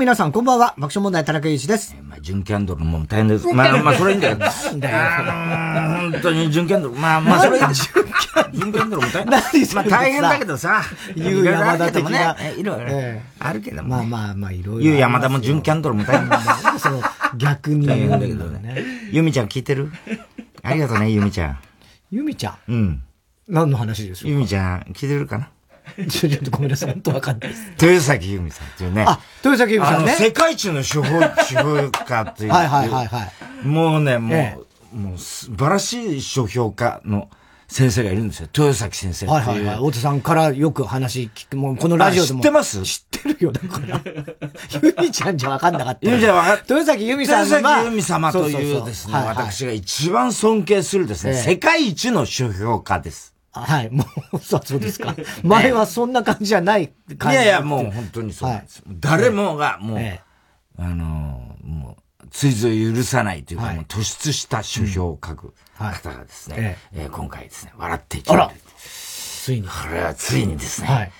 も皆さん、こんばんは。爆笑問題、田中裕一です。まあ、純キャンドルも大変です。まあ、まあ、それいいんだけど。あの本当に純キャンドル。まあ、まあ、それ、純キャンドルも大変。まあ、大変だけどさ。言う山田的な。いろいろあるけども。まあまあまあ、いろいろ。言う山田も純キャンドルも大変だ。その、逆に。大変だけどね。ゆみちゃん聞いてる？ありがとうね、ゆみちゃん。ゆみちゃん？うん。何の話ですゆみちゃん、聞いてるかな？ちょっとごめんなさい、本当わかんないです。豊崎由美さんっていうね。あ、豊崎由美さんね。世界一の手法、手法家っていう。はいはいはいはい。もうね、もう、ええ、もう素晴らしい書評家の先生がいるんですよ。豊崎先生はいはいはい。大手さんからよく話聞く、もうこのラジオでも。知ってます？知ってるよ、だから。ゆみちゃんじゃわかんなかった。ゆみちゃんわか豊崎由美さん豊崎由美様というですね、私が一番尊敬するですね、世界一の書評家です。はい、もう、そう、ですか。前はそんな感じじゃない感じ。いやいや、もう本当にそうなんです。誰もが、もう、あの、もう、追随を許さないというか、もう突出した書評を書く方がですね、え今回ですね、笑っていきます。ついに。これはついにですね、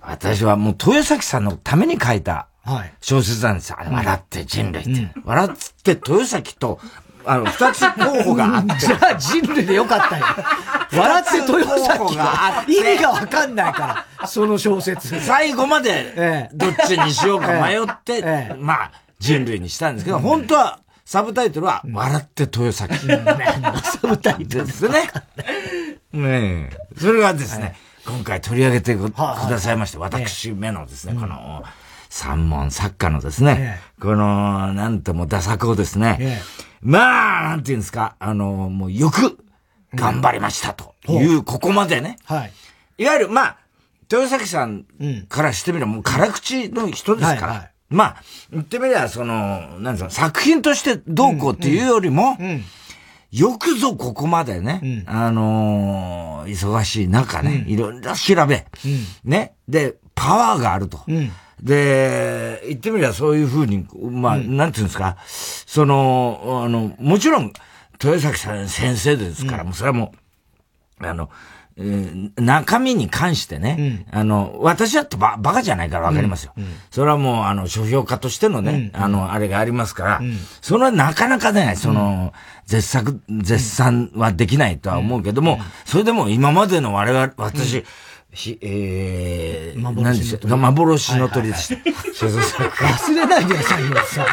私はもう豊崎さんのために書いた小説なんですよ。笑って人類って。笑って豊崎と、あの、二つ候補があって。じゃあ人類でよかったよ。笑って豊崎が意味がわかんないから、その小説。最後まで、どっちにしようか迷って、まあ、人類にしたんですけど、本当は、サブタイトルは、笑って豊崎。サブタイトルですね。ねえ。それがですね、今回取り上げてくださいまして、私めのですね、この、三門作家のですね、この、なんとも打作をですね、まあ、なんていうんですか、あの、もうよく頑張りましたと。いう、ここまでね。はい。いわゆる、まあ、豊崎さんからしてみればもう辛口の人ですから。まあ、言ってみれば、その、なんですか、作品としてどうこうっていうよりも、よくぞここまでね、あの忙しい中ね、いろいろ調べ、ね、で、パワーがあると。で、言ってみればそういうふうに、まあ、なんていうんですか、その、あの、もちろん、豊崎さん先生ですから、もうそれはもう、あの、えー、中身に関してね、うん、あの、私だってば、バカじゃないからわかりますよ。うん。うん、それはもう、あの、書評家としてのね、あの、あれがありますから、それはなかなかね、その、絶作、絶賛はできないとは思うけども、それでも今までの我々、私、ひ、えー、何でしょう幻の鳥でした。忘れないでくださいよ、さ。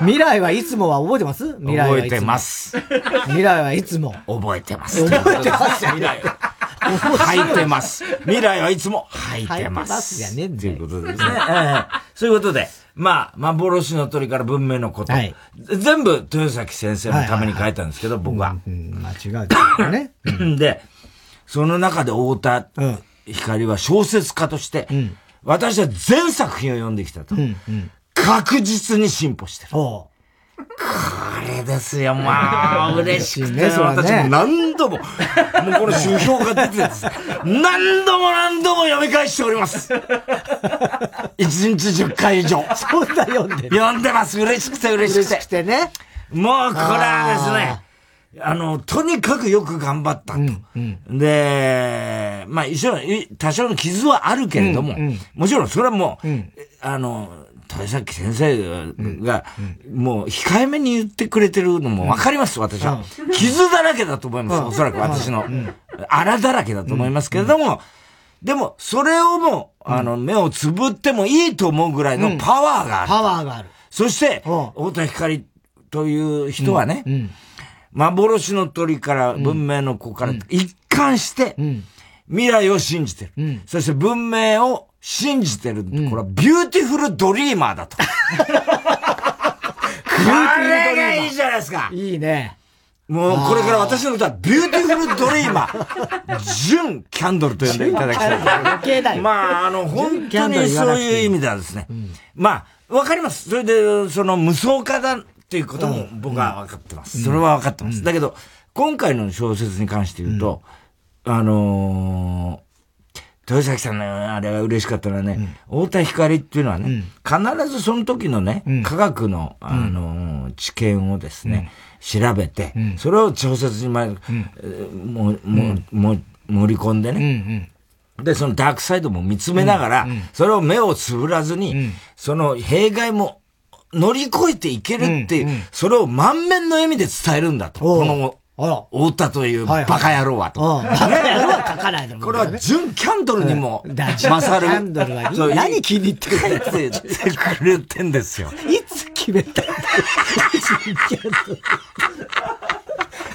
未来はいつもは覚えてます？未来覚えてます。未来はいつも。覚えてます。覚えてます未来。履いてます。未来はいつも履いてます。ますやねということですね。そういうことで、まあ、幻の鳥から文明のこと。はい、全部、豊崎先生のために書いたんですけど、僕は。間違うね。で、その中で太田光は小説家として、私は全作品を読んできたと。確実に進歩してる。これですよ、まあ、嬉しくて、ね、私も何度も、もうこの書評が出てです何度も何度も読み返しております。一日10回以上。そんな読んで読んでます。嬉しくて嬉しくて。嬉しくてね。もう、これはですね、あの、とにかくよく頑張ったと。うんうん、で、まあ一緒多少の傷はあるけれども、うんうん、もちろんそれはもう、うん、あの、豊崎先生が、もう控えめに言ってくれてるのもわかります、私は。傷だらけだと思います、おそらく私の。荒だらけだと思いますけれども、でも、それをもう、あの、目をつぶってもいいと思うぐらいのパワーがある。パワーがある。そして、太田光という人はね、幻の鳥から文明の子から一貫して、未来を信じてる。そして文明を信じてる。これは Beautiful Dreamer だと。これがいいじゃないですか。いいね。もうこれから私の歌は Beautiful Dreamer。純キャンドルと呼んでいただきたい。まあ、あの、本当にそういう意味ではですね。まあ、わかります。それで、その無双家だっていうことも僕は分かってます。それは分かってます。だけど、今回の小説に関して言うと、あの豊崎さんのあれが嬉しかったのはね、太田光っていうのはね、必ずその時のね、科学の、あの知見をですね、調べて、それを小説にま、ももも盛り込んでね、で、そのダークサイドも見つめながら、それを目をつぶらずに、その弊害も乗り越えていけるっていう、それを満面の笑みで伝えるんだと。この太田というバカ野郎はと。バカ野郎は書かないこれは純キャンドルにも勝る。キャンドルは何気に入ってくてくれてんですよ。いつ決めたんだ純キャンドル。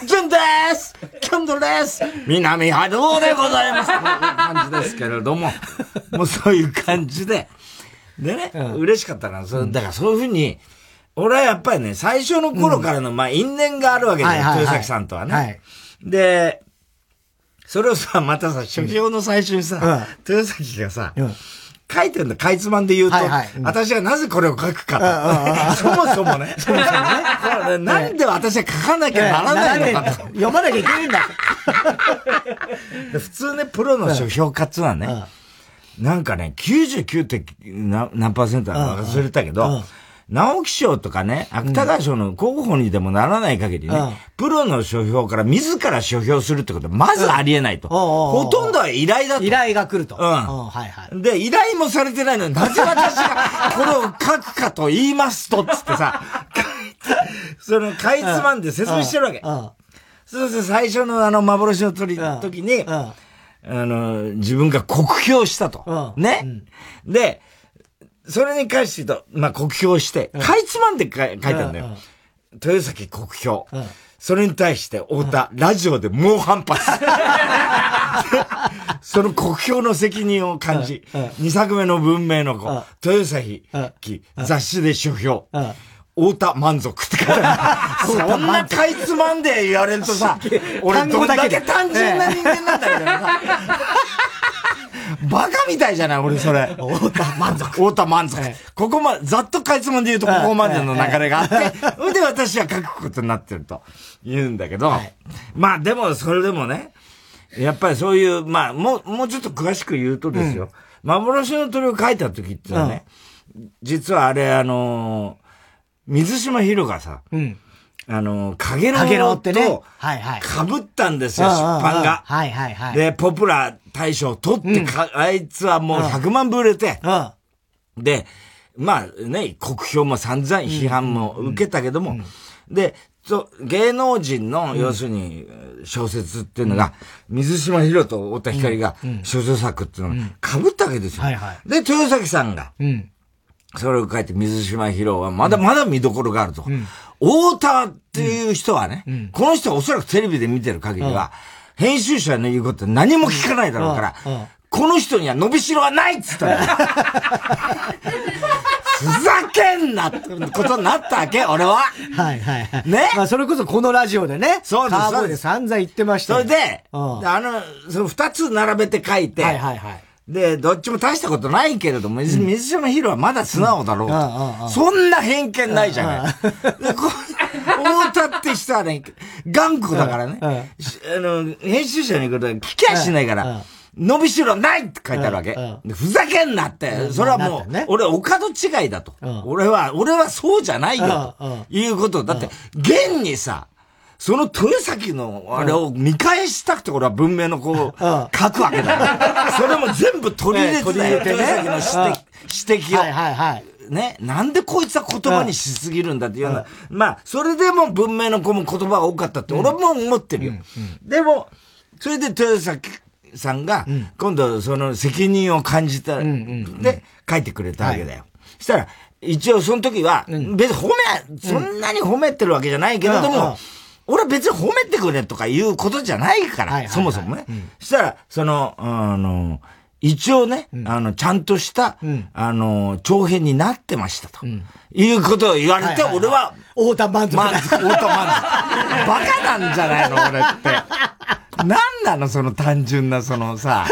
純です。キャンドルです。南波動でございます。こういう感じですけれども、もうそういう感じで、でね、嬉しかったな。そだからそういうふうに、俺はやっぱりね、最初の頃からの、まあ、因縁があるわけだよ、豊崎さんとはね。はい、で、それをさ、またさ、書評の最初にさ、豊崎がさ、書いてんだ、かいつまんで言うと、私はなぜこれを書くかと。そもそもね。そもそもね。なんで私は書かなきゃならないのかと。読まなきゃいけないんだ。普通ね、プロの書評家っつうのはね、なんかね、99. って何パーセントか忘れたけど、直木賞とかね、芥川賞の候補にでもならない限りね、うん、プロの書評から自ら書評するってことはまずありえないと。ほとんどは依頼だと。依頼が来ると。うん。はいはい。で、依頼もされてないのに、なぜ私がこれを書くかと言いますと、つってさ、その、かいつまんで説明してるわけ。そうすると最初のあの幻の鳥の時に、あの、自分が酷評したと。ね。で、それに関して言うと、まあ、酷評して、かいつまんで書いたんだよ。豊崎酷評。それに対して、太田、ラジオで猛反発。その酷評の責任を感じ、二作目の文明の子、豊崎、雑誌で書評。太田満足って書いてある。そんなかいつまんで言われるとさ、俺どんだけ単純な人間なんだけどさ。バカみたいじゃない俺それ。太田満足。太田満足。ここま、ざっとかいつまんで言うとここまでの流れがあって、それで私は書くことになってると言うんだけど、まあでもそれでもね、やっぱりそういう、まあもう、もうちょっと詳しく言うとですよ、幻の鳥を書いた時ってね、実はあれあの水島ひろがさ、あの、かげろうと、はいはい。被ったんですよ、出版が。はいはいはい。で、ポプラ大賞取ってか、あいつはもう100万部売れて、で、まあね、国評も散々批判も受けたけども、で、芸能人の、要するに、小説っていうのが、水島ひろと太田光が、小説作っていうのが、被ったわけですよ。で、豊崎さんが、それを書いて水島ひろは、まだまだ見どころがあると。太田っていう人はね、うん、この人はおそらくテレビで見てる限りは、編集者の言うこと何も聞かないだろうから、この人には伸びしろはないっつったら。ふざけんなってことになったわけ、俺は。はいはいはい。ね？まあそれこそこのラジオでね。そうです。カーボーで散々言ってましたそれで、あの、その二つ並べて書いて、はいはいはい。で、どっちも大したことないけれども、水島ヒロはまだ素直だろうと。そんな偏見ないじゃない。太田って人はね、頑固だからね。あの、編集者に言うこと聞きゃしないから、伸びしろないって書いてあるわけ。ふざけんなって。それはもう、俺、お門違いだと。俺は、俺はそうじゃないよ。ということ。だって、現にさ、その豊崎のあれを見返したくて俺は文明のこう、書くわけだ。それも全部取り入れてたよ、豊崎の指摘を。はいはいはい。ね、なんでこいつは言葉にしすぎるんだっていうような。まあ、それでも文明の子も言葉が多かったって俺も思ってるよ。でも、それで豊崎さんが、今度その責任を感じた、で、書いてくれたわけだよ。そしたら、一応その時は、別に褒め、そんなに褒めてるわけじゃないけれども、俺は別に褒めてくれとかいうことじゃないから、そもそもね。そしたら、その、あの、一応ね、あの、ちゃんとした、あの、長編になってましたと。いうことを言われて、俺は、太田満足。満足、太田満足。バカなんじゃないの俺って。なんなのその単純な、そのさ。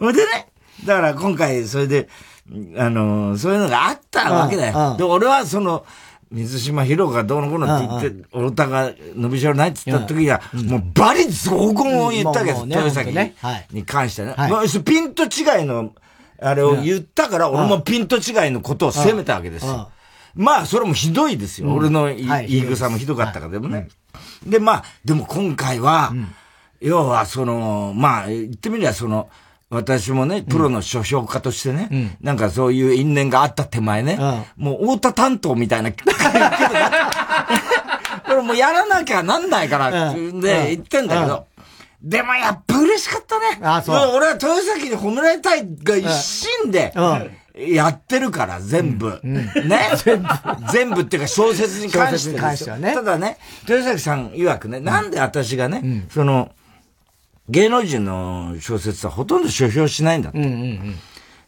ほ でね、だから今回、それで、あの、そういうのがあったわけだよ。で、俺はその、水島ヒロがどうのこうのって言って、太田が伸びしろないって言った時には、もうバリ雑言を言ったけど、豊崎に関してね。ピント違いの、あれを言ったから、俺もピント違いのことを責めたわけですよ。まあ、それもひどいですよ。俺の言い。草もひどかったから、でもね。で、まあ、でも今回は、要は、その、まあ、言ってみりゃ、その、私もね、プロの書評家としてね、うん、なんかそういう因縁があった手前ね、うん、もう太田担当みたいな、これもうやらなきゃなんないから、で言ってんだけど、でもやっぱ嬉しかったね。あそう。俺は豊崎に褒められたいが一心で、やってるから、全部。うん、ね。全部。全部っていうか小説に関して関してはね。ただね、豊崎さん曰くね、なんで私がね、うん、その、芸能人の小説はほとんど書評しないんだって。うんうんうん、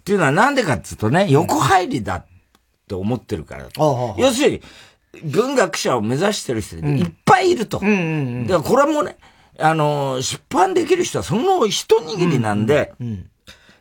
っていうのはなんでかっていうとね、横入りだって思ってるから。要するに、文学者を目指してる人いっぱいいると。だからこれもね、あの、出版できる人はその一握りなんで、うんうんうん。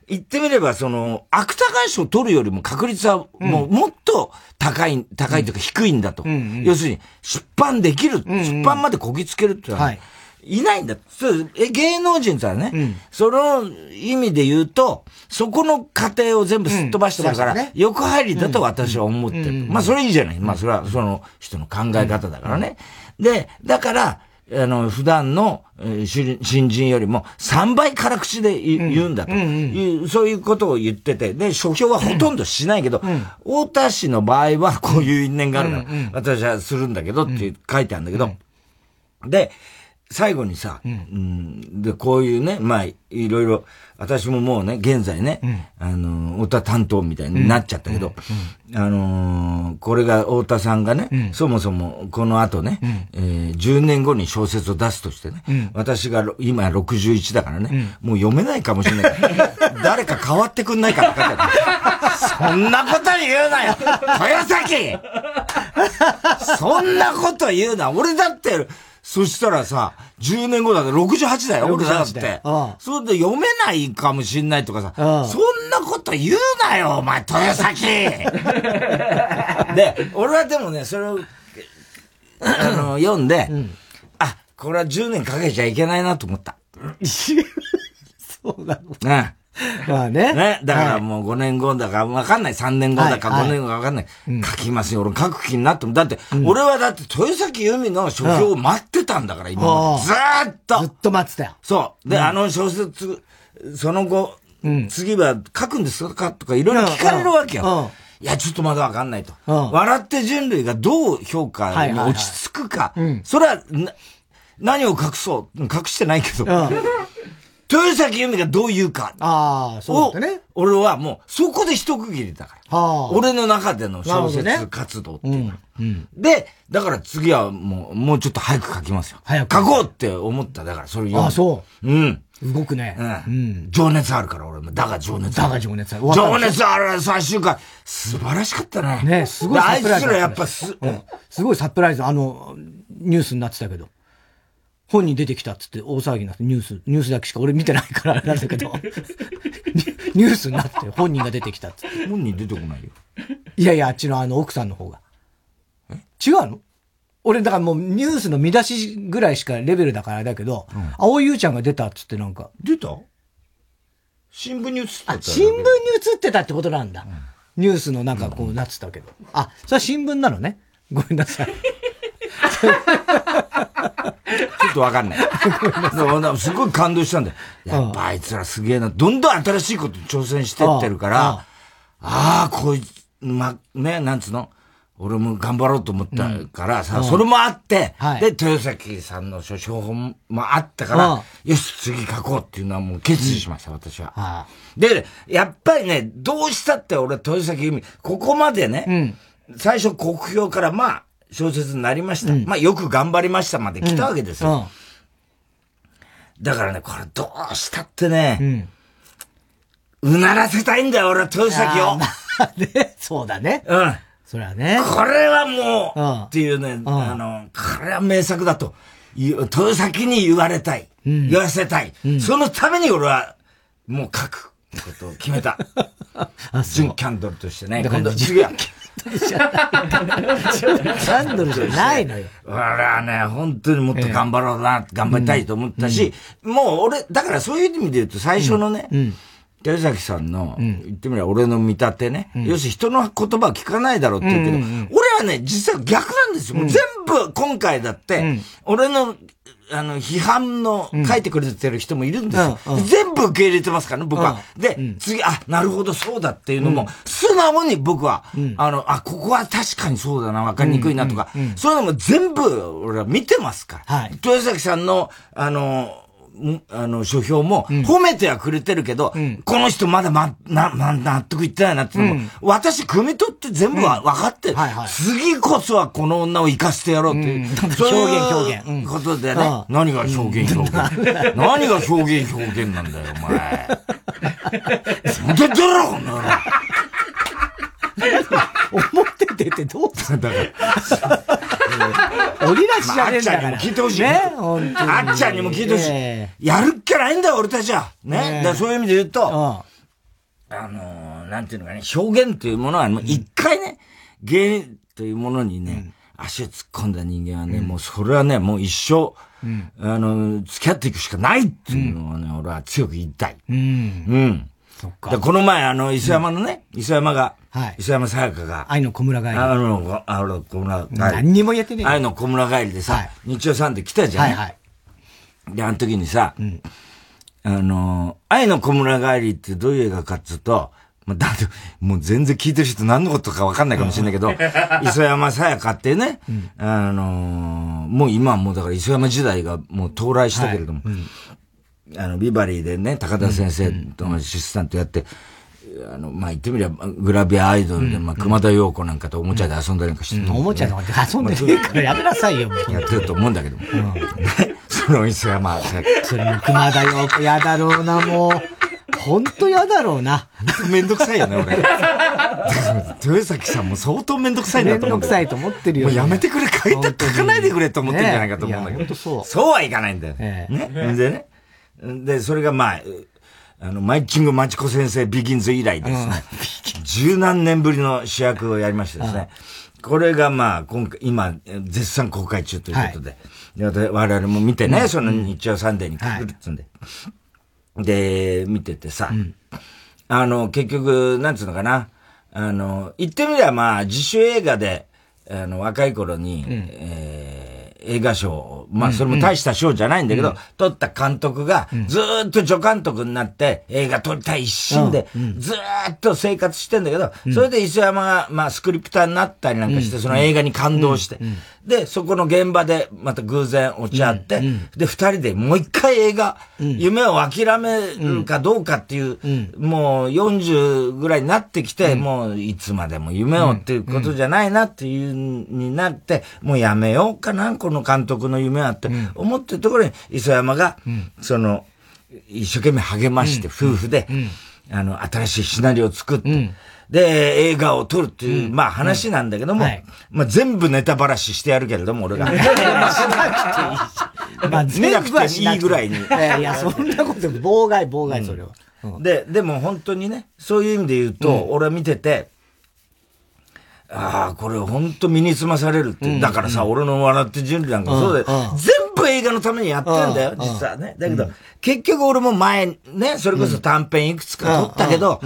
言ってみれば、その、芥川賞を取るよりも確率はもうもっと高い、高いというか低いんだと。うんうん、要するに、出版できる、うんうん、出版までこぎつけるってのは、はい、いないんだ。そうえ芸能人とはね、うん、その意味で言うと、そこの過程を全部すっ飛ばしてるから、うん。ね、横入りだと私は思ってる。まあ、それいいじゃない。まあ、それはその人の考え方だからね。で、だから、あの、普段の、えー、新人よりも3倍辛口で言うんだと、いう、そういうことを言ってて、で、書評はほとんどしないけど、うん、太田氏の場合はこういう因縁があるから、私はするんだけどって書いてあるんだけど、で、最後にさ、うん、で、こういうね、まあ、いろいろ、私ももうね、現在ね、うん、あの、太田担当みたいになっちゃったけど、うん、あのー、これが太田さんがね、うん、そもそもこの後ね、えー、10年後に小説を出すとしてね、私が今61だからね、もう読めないかもしれない。誰か変わってくんないかって書いてある。そんなこと言うなよ。豊崎！そんなこと言うな。俺だって、そしたらさ、10年後だって68だよ、俺だって。それで読めないかもしんないとかさ、そんなこと言うなよ、お前、豊崎 で、俺はでもね、それを、あの、読んで、うん、あ、これは10年かけちゃいけないなと思った。そうなのうん。まあね。ね。だからもう5年後だかわかんない。3年後だか5年後かわかんない。書きますよ。俺書く気になっても。だって、俺はだって豊崎由美の書評を待ってたんだから、今ずーっと。ずっと待ってたよ。そう。で、あの小説、その後、次は書くんですかとかいろいろ聞かれるわけよ。いや、ちょっとまだわかんないと。笑って人類がどう評価に落ち着くか。それは、何を隠そう。隠してないけど。豊崎由美がどう言うか。ああ、そうだね。俺はもう、そこで一区切りだから。はあ、俺の中での小説活動っていうねうんうん、で、だから次はもう、もうちょっと早く書きますよ。早く。書こうって思った。だからそれ読ああ、そう。うん。動くね。うん。情熱あるから、俺も。だが情熱ある。だが情熱ある。情熱ある最終回。素晴らしかったね。ねすごいサプライズ。あいつらやっぱす、うん、すごいサプライズ。あの、ニュースになってたけど。本人出てきたっつって大騒ぎになってニュース、ニュースだけしか俺見てないからあれ なんだけど、ニュースになって本人が出てきたっつって。本人出てこないよ。いやいや、あっちのあの奥さんの方が。違うの？俺、だからもうニュースの見出しぐらいしかレベルだからあれだけど、うん、青井優ちゃんが出たっつってなんか。出た？新聞に映ってた。新聞に映ってたってことなんだ。うん、ニュースのなんかこうなってたけ？ど。あ、それは新聞なのね。ごめんなさい。ちょっとわかんない。すごい感動したんだよ。やっぱあいつらすげえな。どんどん新しいことに挑戦してってるから、ああ、こいつ、ま、ね、なんつうの？俺も頑張ろうと思ったからさ、それもあって、で、豊崎さんの書評本もあったから、よし、次書こうっていうのはもう決意しました、私は。で、やっぱりね、どうしたって俺、豊崎由美、ここまでね、最初国評からまあ、小説になりました。うん、まあ、よく頑張りましたまで来たわけですよ。うん、だからね、これどうしたってね、うん、うならせたいんだよ、俺は豊崎を。ね、そうだね。うん。それはね。これはもう、っていうね、あの、これは名作だと、豊崎に言われたい。言わせたい。そのために俺は、もう書く。ことを決めた。純キャンドルとしてね。今度次は。キャンドルじゃないのよ。俺はね、本当にもっと頑張ろうな、頑張りたいと思ったし、もう俺、だからそういう意味で言うと最初のね、寺崎さんの、言ってみれば俺の見立てね、要するに人の言葉は聞かないだろうって言うけど、俺はね、実は逆なんですよ。もう全部今回だって、俺のあの、批判の書いてくれてる人もいるんですよ。うんうん、全部受け入れてますからね、僕は。で、うん、次、あ、なるほど、そうだっていうのも、素直に僕は、あの、あ、ここは確かにそうだな、わかりにくいなとか、そういうのも全部、俺は見てますから。はい、豊崎さんの、あの、あの、書評も、褒めてはくれてるけど、うん、この人まだま、な、な、納得いってないなってのも、うん、私、汲み取って全部は分かってる、はいはい、次こそはこの女を生かしてやろうっていう。そういう表現、表現。ことでね、何が表現表現？何が表現表現なんだよ、お前。本当だろ、こんなの。思っててってどうすんだから。俺らしじゃねえんだから。あっちゃんにも聞いてほしい。ね、あっちゃんにも聞いてほしい。やるっきゃないんだよ、俺たちは。ね。だそういう意味で言うと、あのなんていうのかね、表現というものは、一回ね、芸というものにね、足を突っ込んだ人間はね、もうそれはね、もう一生、あの、付き合っていくしかないっていうのはね、俺は強く言いたい。うん。うん。そっか。この前、あの、磯山のね、磯山が、はい。磯山さやかが。愛の小村帰り。あの、あの、小村帰り。何にも言ってねえ愛の小村帰りでさ、はい、日曜さんで来たじゃん。はいはい。で、あの時にさ、うん、あの、愛の小村帰りってどういう映画かっつうと、まあ、だって、もう全然聞いてる人何のことかわかんないかもしれないけど、磯山さやかってね、うん、あのもう今はもうだから磯山時代がもう到来したけれども、はいうんあの、ビバリーでね、高田先生とのシスタントやって、あの、まあ、言ってみれば、グラビアアイドルで、まあ、熊田陽子なんかとおもちゃで遊んだりなんかしてる、おもちゃで遊んでるからやめなさいよ。やってると思うんだけども。その磯山それも熊田陽子嫌だろうな、もう。ほんと嫌だろうな。めんどくさいよね、俺。豊崎さんも相当めんどくさいなと思う。めんどくさいと思ってるよ。もうやめてくれ、書いた、書かないでくれと思ってんじゃないかと思うんだけど。そう。そうはいかないんだよ。ね。でね。で、それがまあ、あの、マイキングマチコ先生ビギンズ以来ですね。十何年ぶりの主役をやりましてですね。これがまあ、今回、今、絶賛公開中ということで。はい、で我々も見てね、その日曜サンデーに来るっつんで。はい、で、見ててさ、うん、あの、結局、なんつうのかな。あの、言ってみればまあ、自主映画で、あの、若い頃に、うん、えー映画賞、まあそれも大した賞じゃないんだけど、撮った監督がずっと助監督になって映画撮りたい一心でずっと生活してんだけど、それで磯山がまあスクリプターになったりなんかして、その映画に感動して、で、そこの現場でまた偶然落ち合って、で、二人でもう一回映画、夢を諦めるかどうかっていう、もう40ぐらいになってきて、もういつまでも夢をっていうことじゃないなっていうになって、もうやめようかな、この監督の夢はって思ってるところに、磯山が、その、一生懸命励まして、夫婦で、あの、新しいシナリオを作って、で、映画を撮るっていう、まあ話なんだけども、まあ全部ネタばらししてやるけれども、俺が。し なくていい。し。まあ見なくていいぐらいに。いや、そんなこと、妨害、妨害、それは。で、でも本当にね、そういう意味で言うと、俺は見てて、ああ、これ本当身につまされるって。だからさ、俺の笑って準備なんかそうだよ。全部映画のためにやってんだよ、実はね。だけど、結局俺も前、ね、それこそ短編いくつか撮ったけど、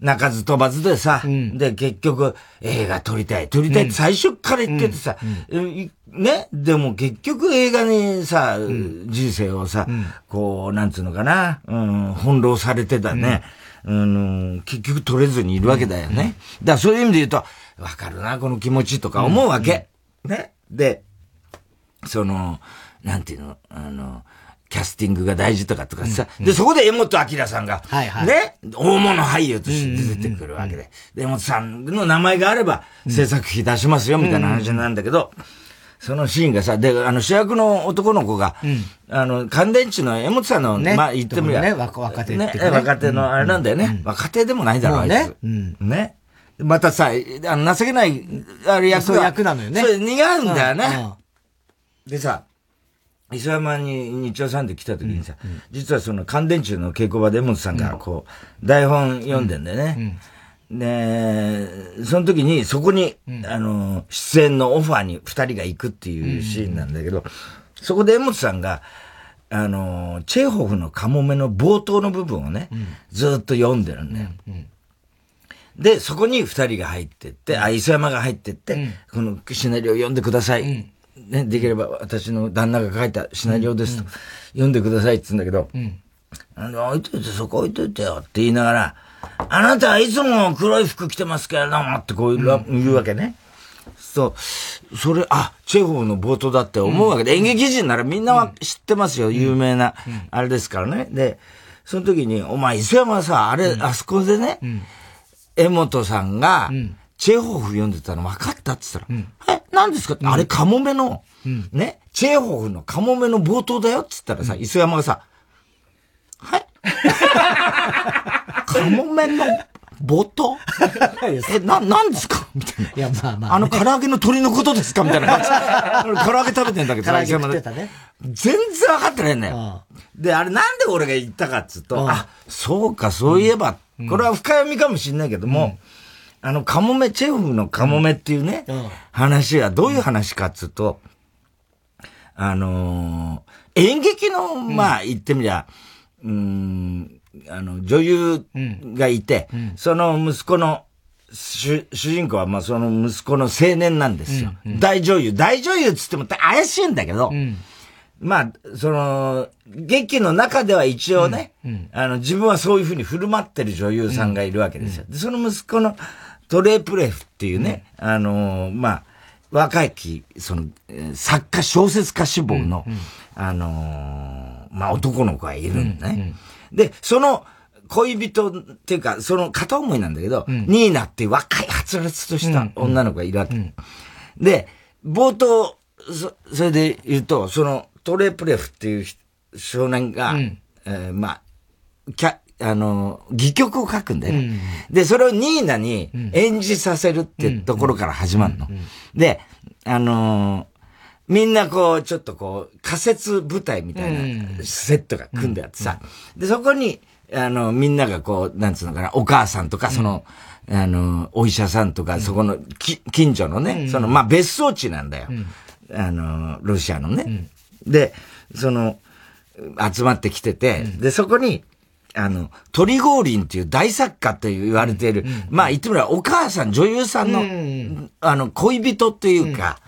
鳴かず飛ばずでさ、うん、で、結局、映画撮りたい、撮りたいって最初から言っててさ、うん、ね、でも結局映画にさ、うん、人生をさ、こう、なんつうのかな、うん、翻弄されてたね、うん、結局撮れずにいるわけだよね。だからそういう意味で言うと、わかるな、この気持ちとか思うわけ。ね。で、その、なんていうの、あの、キャスティングが大事とかとかさ、うん、で、そこで江本明さんが、はいはい、ね、大物俳優として出てくるわけで、で、江本さんの名前があれば、制作費出しますよ、みたいな話なんだけど、そのシーンがさ、で、あの主役の男の子が、うん、あの、乾電池の江本さんの、ね、まあ言ってみりゃ、ね、若手ね、ね。若手のあれなんだよね。うん、若手でもないだろう、あいつ。ね。ね。またさ、あの、情けない、あれ役が。役なのよね。それ似合うんだよね。でさ、磯山に日曜さんで来た時にさ、うんうん、実はその乾電池の稽古場で江本さんがこう、台本読んでんだよね。で、その時にそこに、あの、出演のオファーに二人が行くっていうシーンなんだけど、そこで江本さんが、あの、チェーホフのカモメの冒頭の部分をね、うん、ずっと読んでるんだよ。で、そこに二人が入ってって、あ、磯山が入ってって、うん、このシナリオ読んでください。うん、ね、できれば私の旦那が書いたシナリオですと、うん、読んでくださいって言うんだけど、あの、置いといて、そこ置いといてよって言いながら、あなたはいつも黒い服着てますけれどもってこう言うわけね。そう、それ、あ、チェホーの冒頭だって思うわけ。で、演劇人ならみんなは知ってますよ、有名な、あれですからね。で、その時に、お前、磯山さ、あれ、あそこでね、江本さんが、チェホフ読んでたの分かったって言ったら、え、何ですか？あれ、カモメの、ね、チェホフのカモメの冒頭だよって言ったらさ、磯山がさ、はい カモメの冒頭？え、な、なんですか？みたいな。いや、まあまあ、あの、唐揚げの鳥のことですか？みたいな感じ。唐揚げ食べてんだけど、唐揚げ食ってたね。全然分かってないんだよ。で、あれなんで俺が言ったかっつうと、あ、そうか、そういえば、これは深読みかもしんないけども、あの、カモメ、チェフのカモメっていうね、話はどういう話かっつうと、あの演劇の、まあ、言ってみりゃ、うん、あの、女優がいて、うん、その息子の、主主人公は、まあ、その息子の青年なんですよ。大女優。大女優っつっても怪しいんだけど、うん、まあ、その、劇の中では一応ね、うんうん、あの、自分はそういうふうに振る舞ってる女優さんがいるわけですよ。で、その息子のトレープレフっていうね、あの、まあ、若いき、その、作家、小説家志望の、あのまあ、男の子がいるんだね。で、その、恋人っていうか、その片思いなんだけど、うん、ニーナっていう若いはつらつとした女の子がいるわけ。うん、で、冒頭、そ、それで言うと、そのトレプレフっていう少年が、うん、えー、まあ、キャ、あの、戯曲を書くんだよね、うん、で、それをニーナに演じさせるってところから始まるの。で、あのー、みんなこう、ちょっとこう、仮設舞台みたいなセットが組んであってさ、で、そこに、あの、みんながこう、なんつうのかな、お母さんとか、その、あの、お医者さんとか、そこの、き、近所のね、その、まあ、別荘地なんだよ。あの、ロシアのね。で、その、集まってきてて、で、そこに、あの、トリゴーリンっていう大作家と言われている、まあ言ってみればお母さん、女優さんの、あの、恋人っていうか、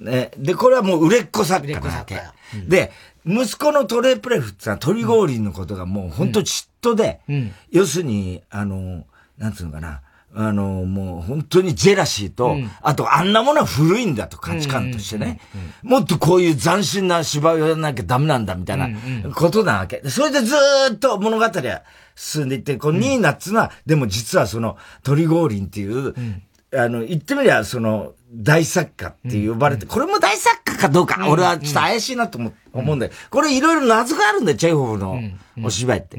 ね、で、これはもう売れっ子作家なわけ。うん、で、息子のトレプレフってのはトリゴーリンのことがもう本当嫉妬で、うん、要するに、あの、なんつうのかな、あの、もう本当にジェラシーと、うん、あとあんなものは古いんだと価値観としてね、もっとこういう斬新な芝居をやらなきゃダメなんだみたいなことなわけ。それでずっと物語は進んでいって、このニーナっつうのは、でも実はそのトリゴーリンっていう、あの、言ってみりゃ、その、大作家って呼ばれて、これも大作家かどうか、俺はちょっと怪しいなと思うんだよ。これいろいろ謎があるんだよ、チェイホフのお芝居って。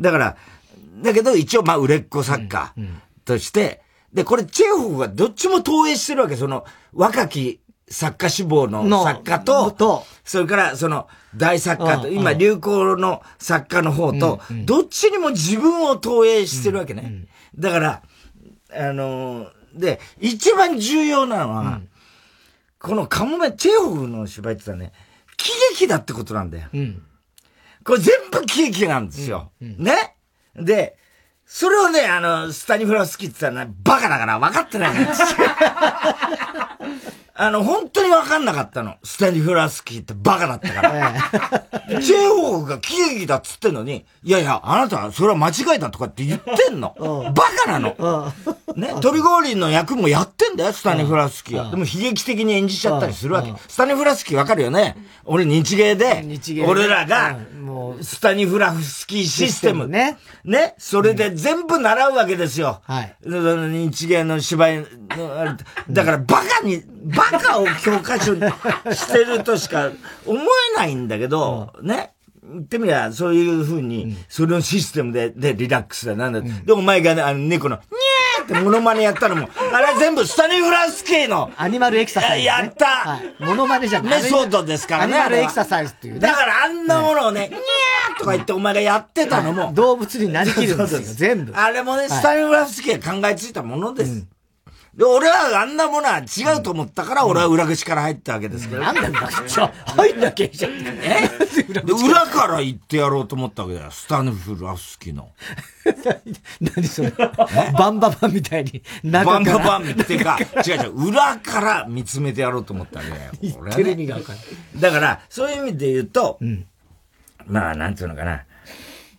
だから、だけど一応、まあ、売れっ子作家として、で、これチェイホフがどっちも投影してるわけ、その、若き作家志望の作家と、それからその大作家と、今流行の作家の方と、どっちにも自分を投影してるわけね。だから、あので、一番重要なのは、うん、このカモメ、チェホフの芝居って言ったらね、喜劇だってことなんだよ。うん、これ全部喜劇なんですよ。うん、ね？で、それをね、あの、スタニフラスキーって言ったらね、バカだから分かってない。あの、本当に分かんなかったの。スタニフラスキーってバカだったから。チェーホークが喜劇だっつってんのに、いやいや、あなたそれは間違いだとかって言ってんの。バカなの。ね、トリゴーリンの役もやってんだよ、スタニフラスキーは。でも悲劇的に演じちゃったりするわけ。スタニフラスキーわかるよね俺日芸で、俺らが、スタニフラスキーシステム。ね。ね。それで全部習うわけですよ。はい。日芸の芝居の、だからバカに、バカを教科書にしてるとしか思えないんだけど、ね。言ってみりゃ、そういうふうに、それのシステムで、で、リラックスだ、なんだ。で、お前がね、あの、猫の、にゃーってモノマネやったのも、あれ全部スタニフランス系の。アニマルエクササイズ、やった、モノマネじゃない。メソッドですからね。アニマルエクササイズっていう、だからあんなものをね、にゃーとか言ってお前がやってたのも。動物になりきるんですよ、全部。あれもね、スタニフランス系が考えついたものです。で、俺はあんなものは違うと思ったから、俺は裏口から入ったわけですけど。なんだ裏口入んなきゃいいじゃん。え？で、裏から行ってやろうと思ったわけだよ。スタヌフラスキの。何それ？バンババンみたいに。バンババンってか、違う違う、裏から見つめてやろうと思ったわけだよ。俺は、ね。テレビが。だから、そういう意味で言うと、うん、まあ、なんつうのかな。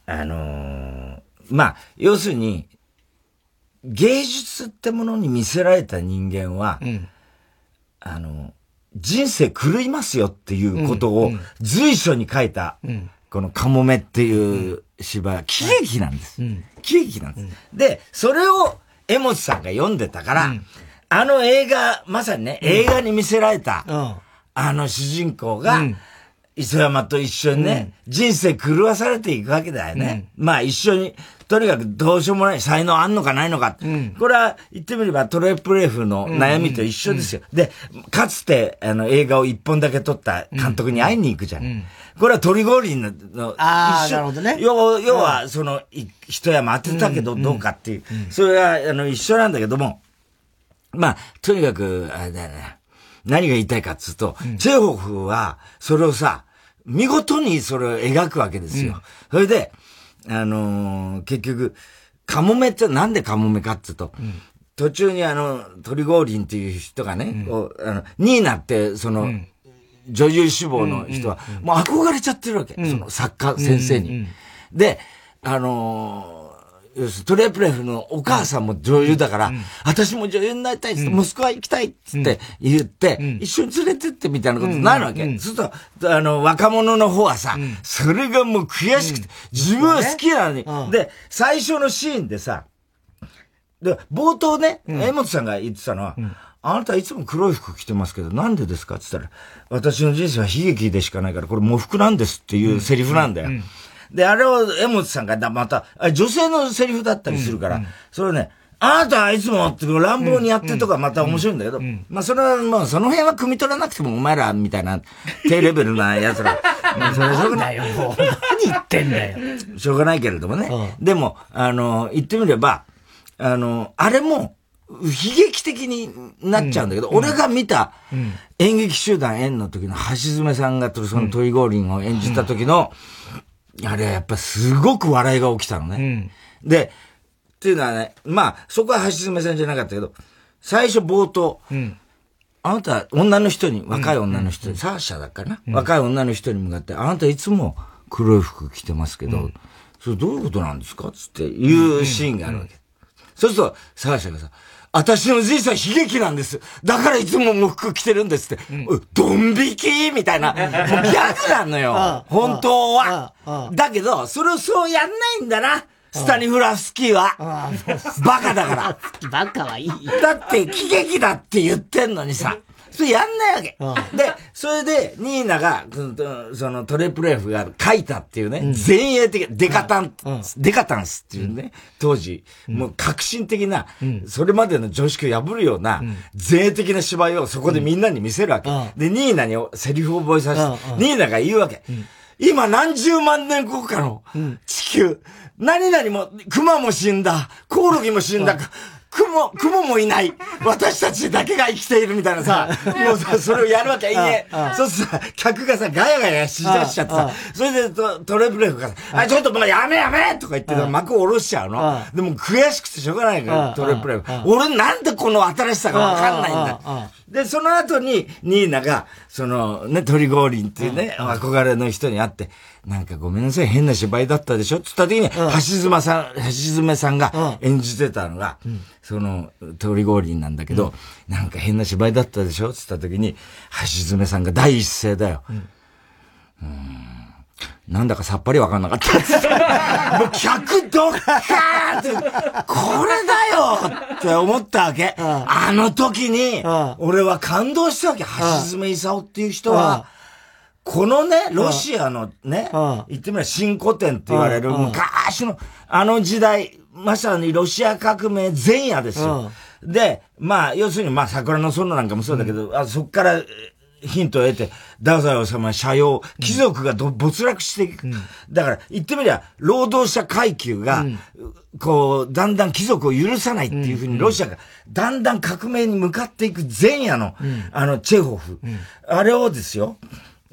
あのー、まあ、要するに、芸術ってものに見せられた人間は、うん、あの、人生狂いますよっていうことを随所に書いた、このカモメっていう芝喜劇なんです。喜劇なんです。で、それを江本さんが読んでたから、あの映画、まさにね、映画に見せられた、あの主人公が、磯山と一緒にね、人生狂わされていくわけだよね。まあ一緒に、とにかくどうしようもない才能あんのかないのか。うん、これは言ってみればトレプレフの悩みと一緒ですよ。うんうん、で、かつてあの映画を一本だけ撮った監督に会いに行くじゃん。うん、これはトリゴーリンの、ああ、なるほどね。要要は、その、一山当てたけどどうかっていう。それは、あの、一緒なんだけども、まあ、とにかく、あれだよね。何が言いたいかっつうと、チェーホフは、それをさ、見事にそれを描くわけですよ。それで、あのー、結局、カモメってなんでカモメかって言うと、うん、途中にあの、トリゴーリンっていう人がね、うん、あの、ニーナって、その、うん、女優志望の人は、もう憧れちゃってるわけ。その作家先生に。で、あのートレプレフのお母さんも女優だから、うん、私も女優になりたいっって、うん、モスクワ行きたいっつって言って、うん、一緒に連れてってみたいなことになるわけ。うん、そうすると、あの、若者の方はさ、それがもう悔しくて、自分は好きなのに、で、最初のシーンでさ、で、冒頭ね、江本さんが言ってたのは、あなたいつも黒い服着てますけど、なんでですかって言ったら、私の人生は悲劇でしかないから、これ喪服なんですっていうセリフなんだよ。で、あれを江本さんがまた、女性のセリフだったりするから、それをね、あなたはいつもって乱暴にやってとかまた面白いんだけど、まあそれはまあその辺は汲み取らなくてもお前らみたいな低レベルな奴ら。それしょうがない。よ、もう。何言ってんだよ。しょうがないけれどもね。うん、でも、あの、言ってみれば、あの、あれも、悲劇的になっちゃうんだけど、うん、俺が見た演劇集団円の時の橋爪さんがそのトイゴーリンを演じた時の、あれやっぱすごく笑いが起きたのね。うん、で、っていうのはね、まあ、そこは橋爪さんじゃなかったけど、最初冒頭、うん、あなた、女の人に、若い女の人に、サーシャだからな、うん、若い女の人に向かって、あなたいつも黒い服着てますけど、それどういうことなんですか？つって言うシーンがあるわけ。そうすると、サーシャがさ、私の人生は悲劇なんです。だからいつも喪服着てるんですって。うん、ドン引き？みたいな。もうギャグなのよ。本当は。だけど、それをそうやんないんだな。スタニフラフスキーは。バカだから。バカはいい。だって喜劇だって言ってんのにさ。それやんないわけ。で、それで、ニーナが、そのトレプレフが書いたっていうね、前衛的、デカタン、デカタンスっていうね、当時、もう革新的な、それまでの常識を破るような、前衛的な芝居をそこでみんなに見せるわけ。で、ニーナにセリフを覚えさせて、ニーナが言うわけ。今何十万年後かの地球、何々も、熊も死んだ、コオロギも死んだ、雲、雲もいない。私たちだけが生きているみたいなさ、もうさ、それをやるわけ。いいね。そうするとさ、客がさ、ガヤガヤしだしちゃってさ、それでトトレブレフがさ、あ、ちょっともうやめやめとか言って幕を下ろしちゃうの。でも悔しくてしょうがないから、トレブレフ。俺なんでこの新しさがわかんないんだ。で、その後に、ニーナが、その、ね、トリゴーリンっていうね、憧れの人に会って、なんかごめんなさい、変な芝居だったでしょ？つった時に、橋爪さん、橋爪さんが演じてたのが、その、トリゴーリンなんだけど、なんか変な芝居だったでしょ？つった時に、橋爪さんが第一声だよ。うんなんだかさっぱりわかんなかった。っって。もう客ドッカーって、これだよって思ったわけ。あの時に、俺は感動したわけ。橋爪勲っていう人は、このね、ロシアのね、言ってみれば新古典って言われる昔の、あの時代、まさにロシア革命前夜ですよ。で、まあ、要するに、まあ、桜の園なんかもそうだけど、あそっから、ヒントを得て、太宰治は社用、貴族がど、没落していく。だから、言ってみりゃ、労働者階級が、こう、だんだん貴族を許さないっていうふうに、ロシアが、だんだん革命に向かっていく前夜の、あの、チェホフ。あれをですよ、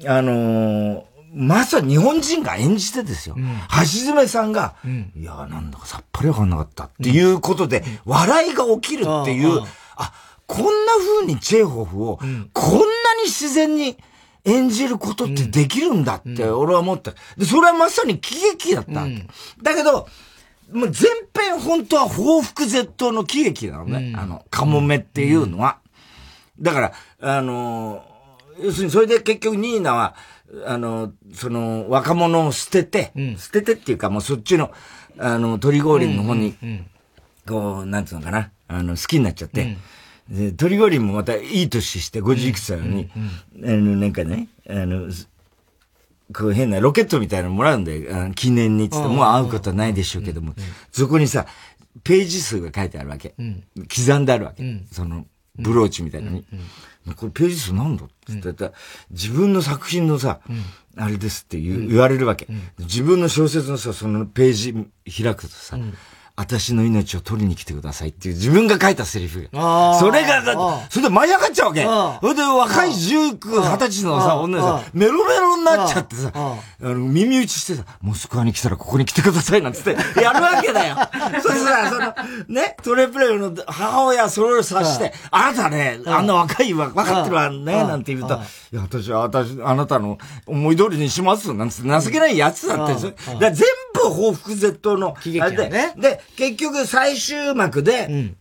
あのー、まさに日本人が演じてですよ。うん、橋爪さんが、うん、いや、なんだかさっぱりわかんなかったっていうことで、笑いが起きるっていう、あ、こんな風にチェーホフを、こんなに自然に演じることってできるんだって俺は思った。で、それはまさに喜劇だったわけ。だけど、もう全編本当は報復絶倒の喜劇なのね。あの、カモメっていうのは。だから、あの要するにそれで結局ニーナは、あの、その、若者を捨てて、うん、捨ててっていうか、もうそっちの、あの、鳥氷の方に、こう、なんつうのかな、あの、好きになっちゃって、うん、で、鳥氷もまたいい年して、50いくつなのに、あの、なんかね、あの、こう変なロケットみたいなのもらうんで、あの記念につって、もう会うことはないでしょうけども、そこにさ、ページ数が書いてあるわけ。刻んであるわけ。その、ブローチみたいなのに。これページ数何だって言ったら、自分の作品のさ、あれですって言,、言われるわけ、自分の小説のさ、そのページ開くとさ、私の命を取りに来てくださいっていう自分が書いたセリフ。が。それが、それで舞い上がっちゃうわけ。それで若い19、20歳のさ、女がさ、メロメロになっちゃってさ、あの、耳打ちしてさ、モスクワに来たらここに来てくださいなんつって やるわけだよ。それさ、その、ね、トレプレイの母親それを察して、あなたね、あんな若いわ、分かってるわね、なんて言うと、いや、私は、私、あなたの思い通りにします、なんつって情けないやつだって。全部報復絶倒の、喜劇で、ね。で、結局最終幕で、うん、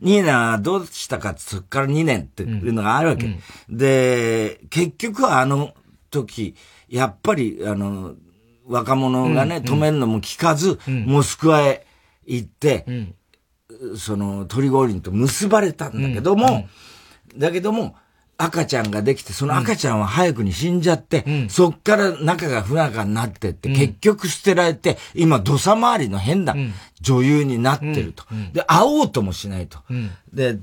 ニーナどうしたかそっから2年っていうのがあるわけ。うん。うん、で、結局はあの時、やっぱり、あの、若者がね、止めるのも聞かず、モスクワへ行って、その、トリゴーリンと結ばれたんだけども、だけども、赤ちゃんができて、その赤ちゃんは早くに死んじゃって、うん、そっから仲が不仲になってって、うん、結局捨てられて、今土佐回りの変な女優になってると。うん、で、会おうともしないと。で、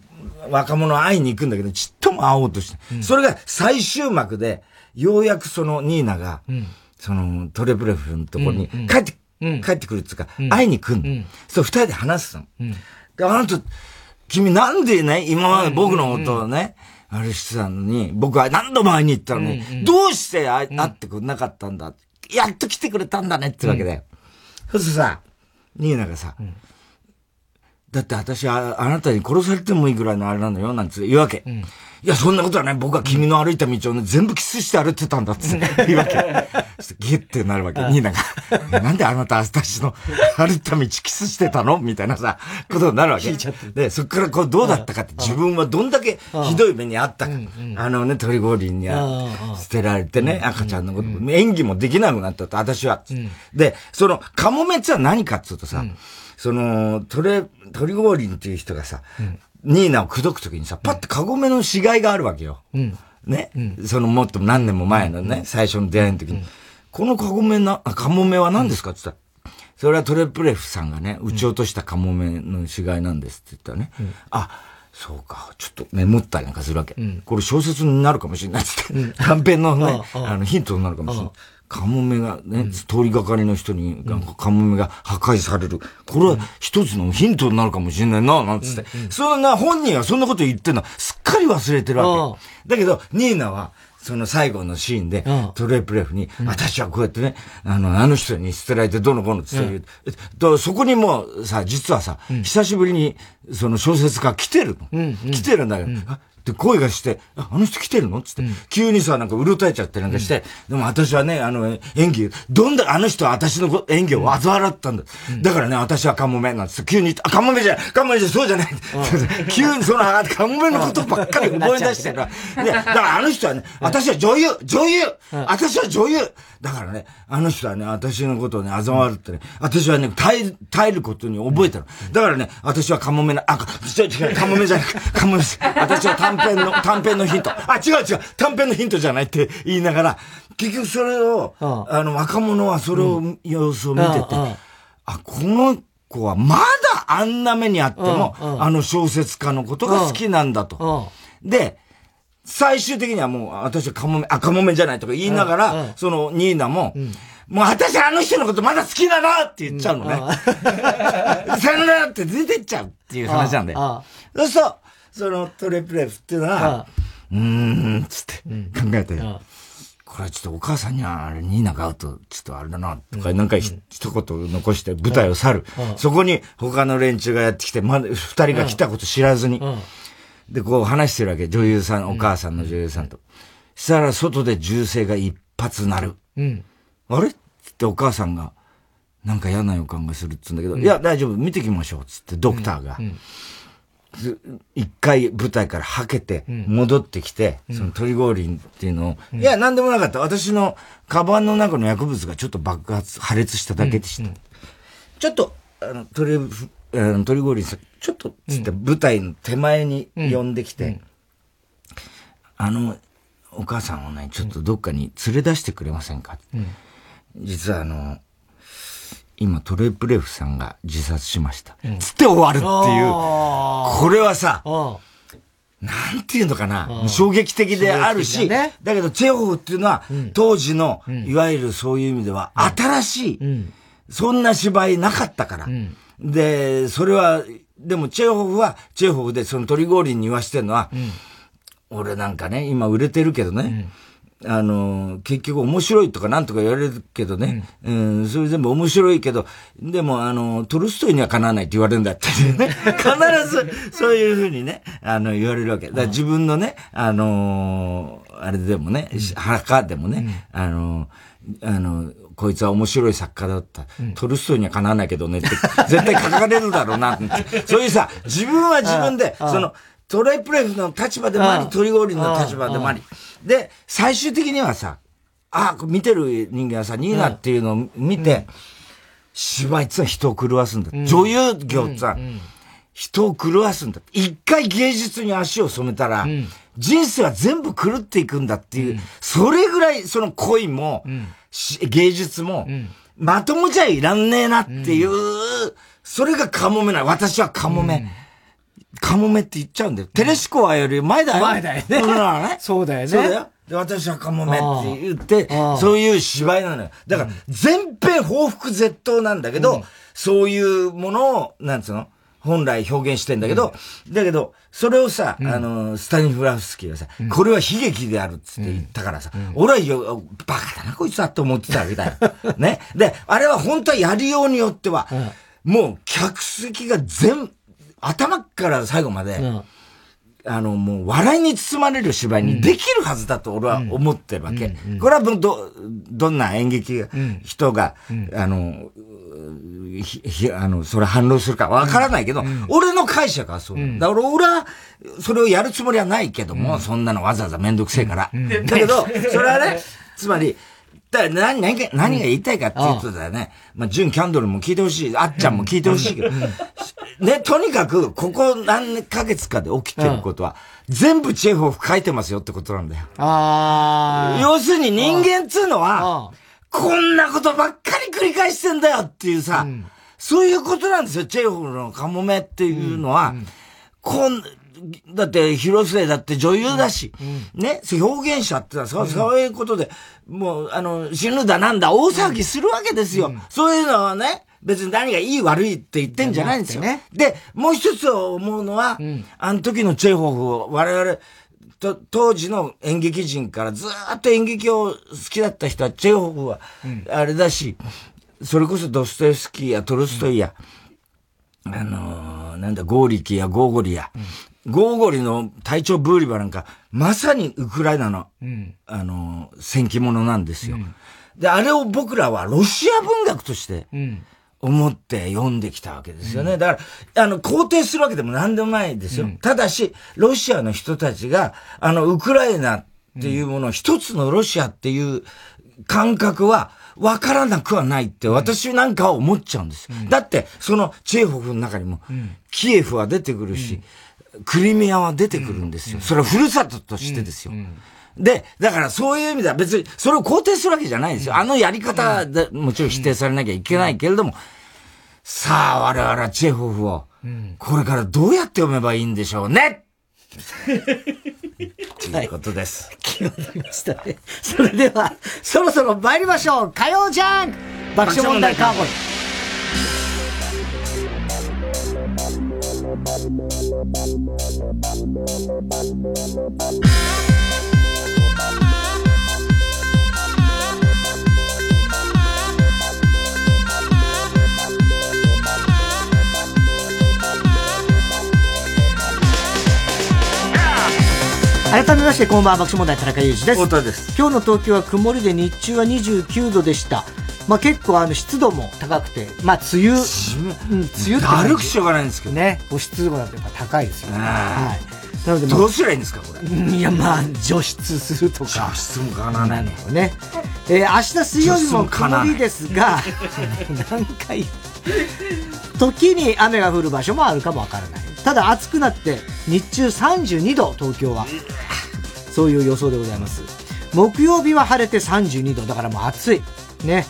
若者会いに行くんだけど、ちっとも会おうとして。それが最終幕で、ようやくそのニーナが、そのトレブレフのところに帰って、帰ってくるっていうか、会いに来るの。そう、二人で話すの。で、あなた、君なんでね、今まで僕のことをね、あれしてたのに、僕は何度も会いに行ったのに、うんうん、どうして会ってくれなかったんだ、やっと来てくれたんだねってわけで。うん、そうするとさ、ニーナがさ、うん、だって私はあなたに殺されてもいいぐらいのあれなのよ、なんつ言うわけ。うんいや、そんなことはね、僕は君の歩いた道をね、全部キスして歩いてたんだって言うわけ。ギュッてなるわけ。ニーナが。なんであなた私の歩いた道キスしてたの？みたいなさ、ことになるわけ。で、そっからこうどうだったかって自分はどんだけひどい目にあったか。あのね、鳥リンに捨てられてね、赤ちゃんのこと、演技もできなくなったと、私は。で、その、カモメツは何かっつうとさ、その、トレ、トリゴーリンっていう人がさ、ニーナを口説くときにさ、パッてカゴメの死骸があるわけよ。うん、ね、うん、そのもっと何年も前のね、うん、最初の出会いの時に、このカゴメな、カモメは何ですか？って言ったら、それはトレプレフさんがね、撃ち落としたカモメの死骸なんですって言ったらね、あ、そうか、ちょっとメモったりなんかするわけ。これ小説になるかもしれないって、短編のね、あのヒントになるかもしれない。カモメがね、通りがかりの人に、カモメが破壊される。これは一つのヒントになるかもしれないな、なんつって。そんな、本人はそんなこと言ってんの、すっかり忘れてるわけ。だけど、ニーナは、その最後のシーンで、トレプレフに、私はこうやってね、あの、あの人に捨てられてどの子のって言う。と、そこにもさ、実はさ、久しぶりに、その小説家来てるの。来てるんだよ。で、声がして、あ、あの人来てるの？つって、うん、急にさ、なんかうろたえちゃってなんかして、うん、でも私はね、あの、演技、どんだあの人は私の演技をあざ笑ったんだ。うん、だからね、私はカモメなんつって、急に、あ、カモメじゃない、カモメじゃそうじゃない。急にその、カモメのことばっかり思い出してるから。で、だからあの人はね、私は女優女優。私は女優。だからね、あの人はね、私のことをね、あざ笑ってね、私はね、耐え、耐えることに覚えたの。だからね、私はカモメな、あ、違う違う、カモメじゃない、カモメです。私は短編の、短編のヒント。あ、違う違う、短編のヒントじゃないって言いながら、結局それを、あの、若者はそれを、様子を見てて、あ、この子はまだあんな目にあっても、あの小説家のことが好きなんだと。で、最終的にはもう、私はカモメ、あ、カモメじゃないとか言いながら、そのニーナも、もう私あの人のことまだ好きだなって言っちゃうのね。さよならって出てっちゃうっていう話なんだよ。そうすると、そのトレプレフっていうのは、うーん、つって考えて、これはちょっとお母さんにはあれ、ニーナが会うと、ちょっとあれだな、とか、なんか一言残して舞台を去る。そこに他の連中がやってきて、まだ二人が来たこと知らずに。で、こう話してるわけ。女優さん、お母さんの女優さんと。したら外で銃声が一発鳴る。あれ？ってお母さんが、なんか嫌な予感がするっつうんだけど、いや、大丈夫、見てきましょう、つってドクターが。一回舞台からはけて、戻ってきて、そのトリゴーリンっていうのを、いや、なんでもなかった。私のカバンの中の薬物がちょっと爆発、破裂しただけでした。ちょっと、あの、トリ、あのトリゴーリンさん、ちょっと、つって舞台の手前に呼んできて、あの、お母さんをね、ちょっとどっかに連れ出してくれませんか、実はあの、今トレプレフさんが自殺しました。つって終わるっていう。これはさ、なんていうのかな、衝撃的であるし、だけどチェホフっていうのは、当時の、いわゆるそういう意味では、新しい、そんな芝居なかったから。で、それは、でもチェホフは、チェホフでそのトリゴーリンに言わしてるのは、俺なんかね、今売れてるけどね、あの、結局面白いとかなんとか言われるけどね、うん、うん、それ全部面白いけど、でもあの、トルストイにはかなわないって言われるんだってね、必ずそういうふうにね、あの、言われるわけ。だ自分のね、あのあれでもね、墓でもね、あのあの、こいつは面白い作家だった。トルストイにはかなわないけどねって、絶対書かれるだろうなって。そういうさ、自分は自分で、その、トレイプレフの立場でもあり、トリゴーリの立場でもあり。で、最終的にはさ、あ、見てる人間はさ、ニーナっていうのを見て、芝居ってのは人を狂わすんだ。女優業ってさ、人を狂わすんだ。一回芸術に足を染めたら、人生は全部狂っていくんだっていう、それぐらいその恋も、芸術も、まともじゃいらんねえなっていう、それがカモメな私はカモメ。カモメって言っちゃうんだよ。テレシコアより前だよ。前だよね。そうだよね。そうだよ。で、私はカモメって言って、そういう芝居なのよ。だから、全編報復絶倒なんだけど、そういうものを、なんつうの？本来表現してんだけど、だけど、それをさ、あの、スタニフラフスキーがさ、これは悲劇であるっつって言ったからさ、俺はよ、バカだな、こいつはって思ってたわけだよ。ね。で、あれは本当はやりようによっては、もう客席が全、頭から最後まで、あの、もう笑いに包まれる芝居にできるはずだと俺は思ってるわけ。これはど、どんな演劇人が、あの、ひ、あの、それ反論するかわからないけど、俺の解釈はそう。だ。から俺は、それをやるつもりはないけども、そんなのわざわざめんどくせえから。だけど、それはね、つまり、だ何、何が、何が言いたいかっていうことだよね。まあ、純キャンドルも聞いてほしい。あっちゃんも聞いてほしいけど。ね、とにかく、ここ何ヶ月かで起きてることは、全部チェフォフ書いてますよってことなんだよ。あ要するに人間っつうのは、こんなことばっかり繰り返してんだよっていうさ、そういうことなんですよ。チェフォフのカモメっていうのは、こん、だって広末だって女優だし、ね、表現者ってさ、そうそういうことで、もう、あの、死ぬだなんだ、大騒ぎするわけですよ。そういうのはね、別に何がいい悪いって言ってんじゃないんですよ。ね、で、もう一つ思うのは、あの時のチェホフを我々、と、当時の演劇人からずっと演劇を好きだった人は、チェホフは、あれだし、それこそドストエフスキーやトルストイや、あのー、なんだ、ゴーリキやゴーゴリや、ゴーゴリの隊長ブーリバなんか、まさにウクライナの、うん、あの、戦記物なんですよ、うん、で、あれを僕らはロシア文学として、思って読んできたわけですよね。うん、だから、あの、肯定するわけでも何でもないですよ。ただし、ロシアの人たちが、あの、ウクライナっていうもの、一つのロシアっていう感覚は、わからなくはないって私なんかは思っちゃうんですよ。だって、そのチェーホフの中にも、キエフは出てくるし、クリミアは出てくるんですよ。それはふるさととしてですよ。で、だからそういう意味では別にそれを肯定するわけじゃないんですよ。あのやり方でもちろん否定されなきゃいけないけれども、さあ我々はチェホフを、これからどうやって読めばいいんでしょうね？っていうことです。決まりましたね。それでは、そろそろ参りましょう。火曜ジャン爆笑問題カーボーイ。改めましてこんばんは爆笑問題田中裕二です。太田です。今日の東京は曇りで日中は29度でしたまあ結構あの湿度も高くてまあ梅雨、うん、梅雨って歩くしょうがないんですけど。ねお湿度がやっぱ高いですよね。はい。なので、どうすりゃいいんですか、これ。いや、まあ、除湿するとか。除湿もかなわない。のね。えー、明日水曜日も曇りですが、何回、時に雨が降る場所もあるかもわからない。ただ暑くなって日中32度東京は。そういう予想でございます。木曜日は晴れて32度だからもう暑い。ね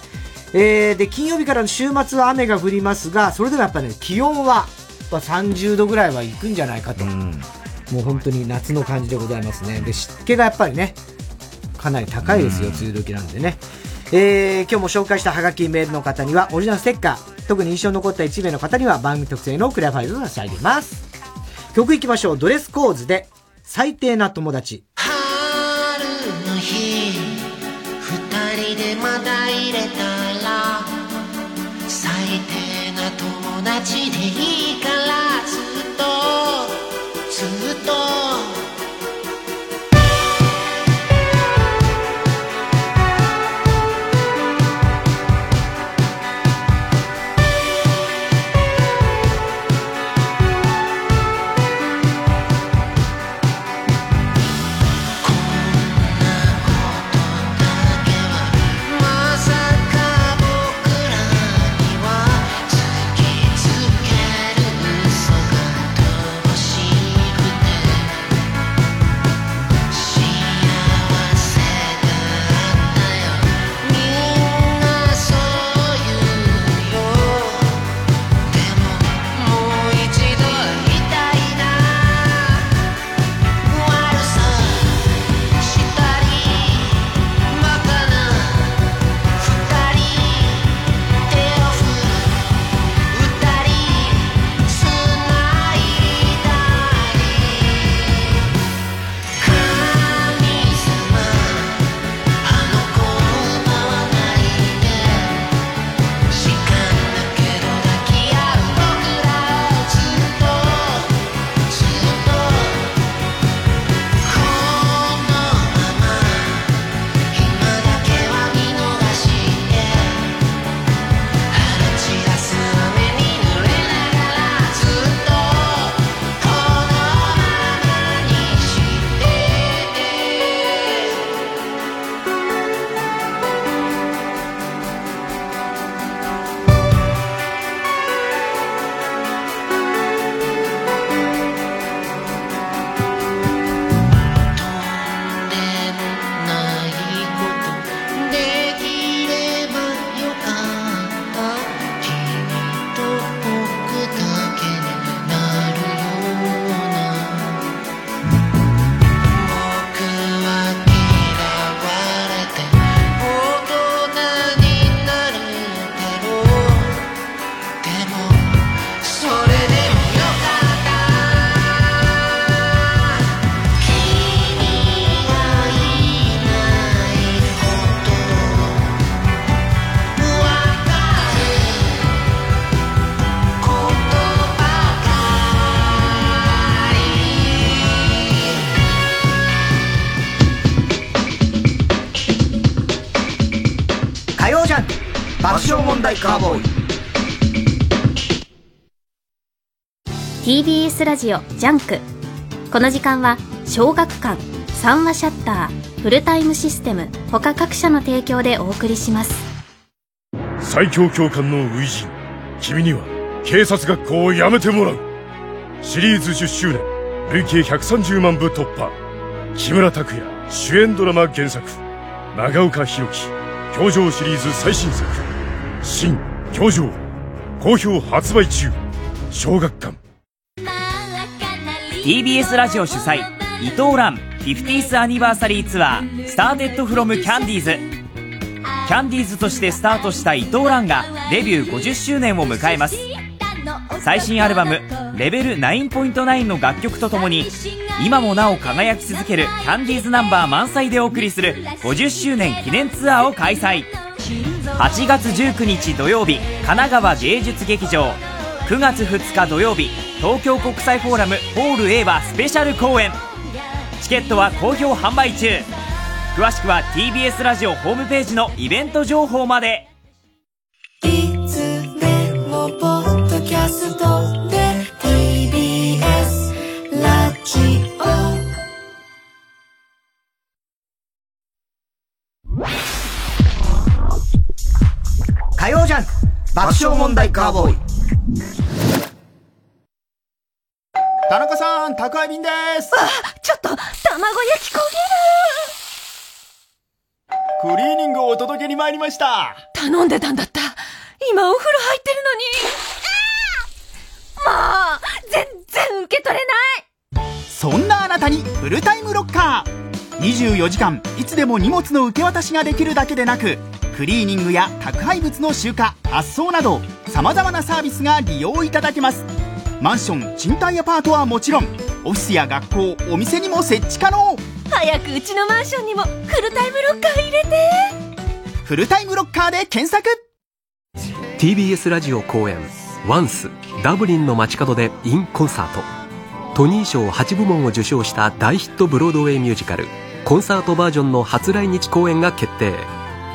えー、で金曜日からの週末は雨が降りますがそれでもやっぱね気温は30度ぐらいはいくんじゃないかと、うん、もう本当に夏の感じでございますねで湿気がやっぱりねかなり高いですよ、うん、梅雨時なんでねえー、今日も紹介したハガキメールの方にはオリジナルステッカー、特に印象に残った1名の方には番組特製のクリアファイルを差し上げます。曲いきましょう。ドレスコーズで、最低な友達。春の日、二人でまだ入れたら、最低な友達でいいから、ずっと、ずっと、カーボーイ。TBS ラジオジャンク。この時間は小学館三和シャッターフルタイムシステム他各社の提供でお送りします。最強教官の初陣君には警察学校を辞めてもらう。シリーズ10周年累計130万部突破。木村拓哉主演ドラマ原作。長岡弘樹表情シリーズ最新作新教場好評発売中小学館。TBS ラジオ主催伊藤蘭 50th アニバーサリーツアースターテッドフロムキャンディーズ。キャンディーズとしてスタートした伊藤蘭がデビュー50周年を迎えます。最新アルバム「レベル9.9」の楽曲とともに今もなお輝き続けるキャンディーズナンバー満載でお送りする50周年記念ツアーを開催。8月19日土曜日神奈川芸術劇場。9月2日土曜日東京国際フォーラムホール A はスペシャル公演。チケットは好評販売中。詳しくは TBS ラジオホームページのイベント情報までいつでもポッドキャスト爆笑問題カーボーイ。田中さん、宅配便です。あ、ちょっと、卵焼き焦げる。クリーニングをお届けに参りました。頼んでたんだった。今お風呂入ってるのに。もう全然受け取れない。そんなあなたにフルタイムロッカー24時間。いつでも荷物の受け渡しができるだけでなくクリーニングや宅配物の集荷発送などさまざまなサービスが利用いただけます。マンション賃貸アパートはもちろんオフィスや学校お店にも設置可能。早くうちのマンションにもフルタイムロッカー入れて。フルタイムロッカーで検索。TBS ラジオ公演「ワンスダブリンの街角で in コンサート」トニー賞8部門を受賞した大ヒットブロードウェイミュージカルコンサートバージョンの初来日公演が決定。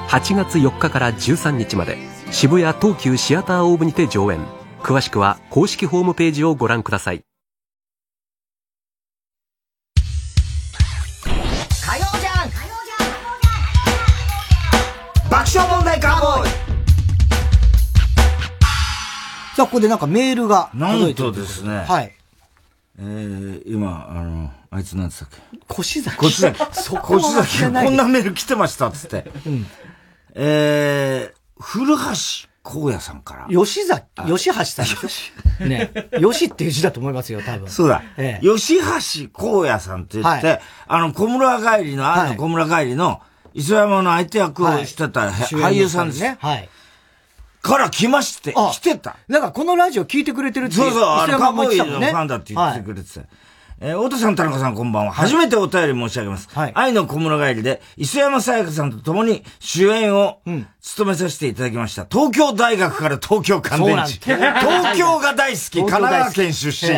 8月4日から13日まで。渋谷東急シアターオーブにて上演。詳しくは公式ホームページをご覧ください。火曜ジャン爆笑問題カーボーイ。さあ、ここでなんかメールがなんとですね。はい。えー、今、あの、あいつなんつったっけ？腰崎。腰崎。そこは腰崎、こんなメール来てました、つって。うん。えー、古橋光也さんから。吉崎、吉橋さん ね。吉っていう字だと思いますよ、多分。そうだ。ええ吉橋光也さんって言って、はいあの、小村帰りの、あの小村帰りの、磯山の相手役をしてた、主演の俳優さんです。ね。はい。から来まして、来てた。なんかこのラジオ聞いてくれてるってそうそう、あの、カ磯山ーボーイのファンだって言ってくれてた。えー、太田さん、田中さん、こんばんは。初めてお便り申し上げます。愛の小村帰りで、磯山さやかさんと共に主演を務めさせていただきました。東京大学から東京乾電池。東京が大好き、神奈川県出身。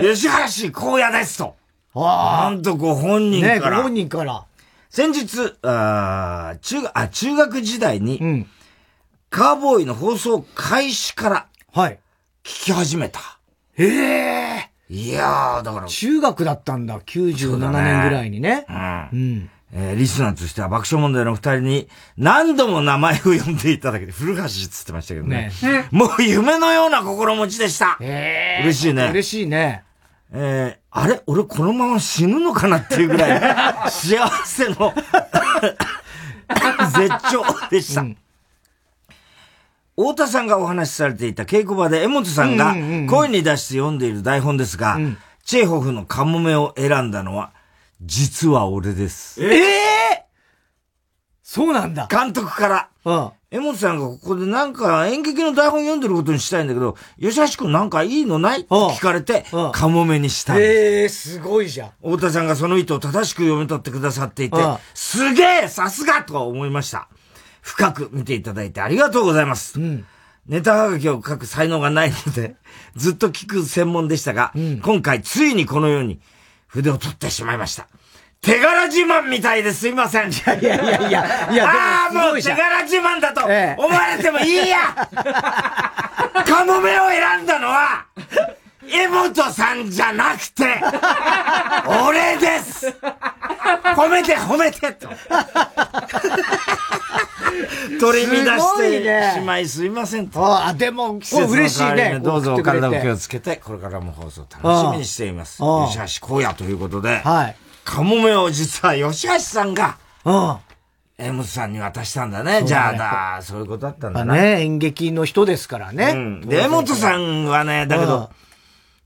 吉橋荒野ですと。なんとご本人から。ねご本人から。先日、あー中学、あ、中学時代に、カーボーイの放送開始から、はい。聞き始めた。ええいやー、だから。中学だったんだ、97年ぐらいにね。うん。うん。えーリスナーとしては爆笑問題の二人に何度も名前を呼んでいただけて、古橋っつってましたけどね。もう夢のような心持ちでした。嬉しいね。嬉しいね。えー、あれ？俺このまま死ぬのかなっていうぐらい幸せの 絶頂でした。太田さんがお話しされていた稽古場で江本さんが声に出して読んでいる台本ですが、チェーホフのカモメを選んだのは、実は俺です。ええそうなんだ。監督から。うん。江本さんがここでなんか演劇の台本読んでることにしたいんだけど、吉橋くんなんかいいのない？って聞かれて、カモメにした。ええすごいじゃん。太田さんがその意図を正しく読み取ってくださっていてすげえさすがとは思いました。深く見ていただいてありがとうございます。ネタはがきを書く才能がないので、ずっと聞く専門でしたが、今回ついにこのように筆を取ってしまいました。手柄自慢みたいですいません。いやいやいやいやいやああ、でもう手柄自慢だとええ思われてもいいや カモメを選んだのは、江本さんじゃなくて、俺です褒めて褒めてと。取り乱してねしまいすいませんと。ああ、でも、季節の嬉しいね。どうぞお体を気をつけて、これからも放送楽しみにしています。吉橋荒野ということで、はい。カモメを実は吉橋さんが、うん。江本さんに渡したんだね。ねじゃあだ、そういうことだったんだな。まあね、演劇の人ですからね。うん。で、江本さんはね、だけど、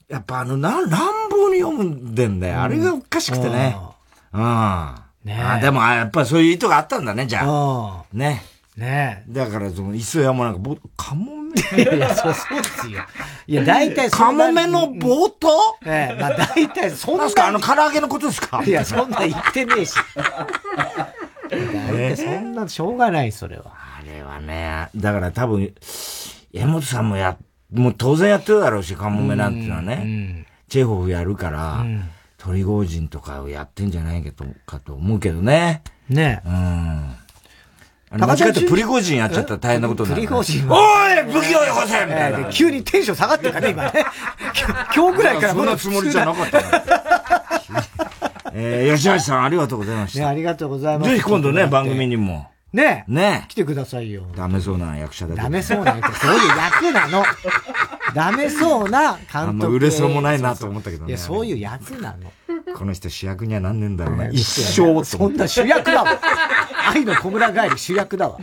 やっぱあの、な乱暴紙読んでんだよ。あれがおかしくてね。うん。ねあでも、やっぱりそういう意図があったんだね、じゃあ。ね。ねだから、その、磯山なんか、ぼ、カモメ いや、そう、そうですよ。いや、大体カモメの冒頭？ええ、まあ大体そんな。すか？あの、唐揚げのことですか？いや、そんな言ってねえし。そんな、しょうがない、それは。あれはね、だから多分、江本さんもや、もう当然やってるだろうし、カモメなんていうのはね。チェホフやるから、うん、トリゴージンとかをやってんじゃないかとかと思うけどね。ねうん。あの、間違ってプリゴージンやっちゃったら大変なことになる、プリゴージンおい武器をよこせみたいな、急にテンション下がってるからね、今ね。今日ぐらいからそんなつもりじゃなかった えー、吉橋さんありがとうございました。ね、ありがとうございます。ぜひ今度ね、番組にも。ねね来てくださいよ。ダメそうな役者だダメそうな役、そういう役なの。ダメそうな監督。売れそうもないなと思ったけどね。いや、そういう役なの。この人主役にはなんねんだろうな。一生そんな主役だわ。愛の小村帰り主役だわ。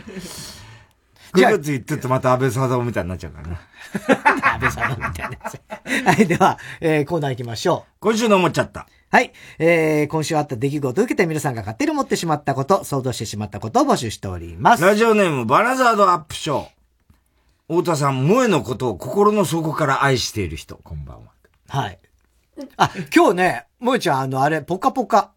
9月言ってるとまた安倍貞夫みたいになっちゃうからね。安倍貞夫みたいな。はい、では、えー、コーナー行きましょう。今週の思っちゃった。はい。えー、今週あった出来事を受けて皆さんが勝手に思ってしまったこと、想像してしまったことを募集しております。ラジオネーム、バナザードアップショー。太田さん、萌えのことを心の底から愛している人、こんばんは。はい。あ、今日ね、萌えちゃん、あの、あれ、ポカポカ。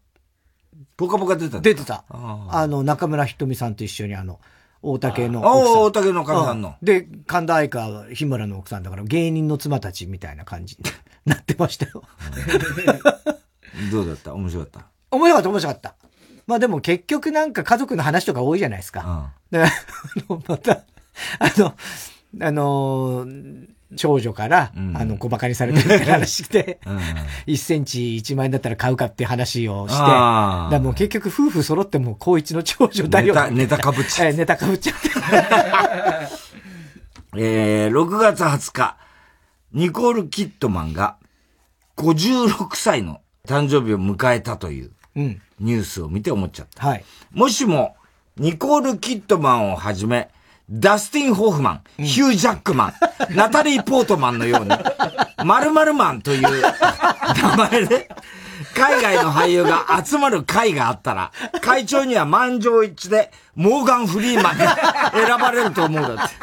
ポカポカ出た出てた。あの、中村ひとみさんと一緒にあの、大竹の奥さん。大竹の神さんの。で、神田愛花は日村の奥さんだから芸人の妻たちみたいな感じになってましたよ。どうだった？面白かった？面白かった、面白かった。まあでも結局なんか家族の話とか多いじゃないですか。で、あの、また、あの、あの、少女から、うん、あの、小馬鹿にされてるって話して、うん、1センチ1万円だったら買うかって話をして、だもう結局夫婦揃っても高一の長女だよ。ネタ、ネタかぶっちゃう。ネタかぶっちゃって。えー、6月20日、ニコール・キットマンが56歳の誕生日を迎えたというニュースを見て思っちゃった。はい。もしも、ニコール・キットマンをはじめ、ダスティン・ホフマン、うん、ヒュー・ジャックマン、ナタリー・ポートマンのように、〇〇マンという 名前で、海外の俳優が集まる会があったら、会長には満場一致で、モーガン・フリーマンに選ばれると思うだって。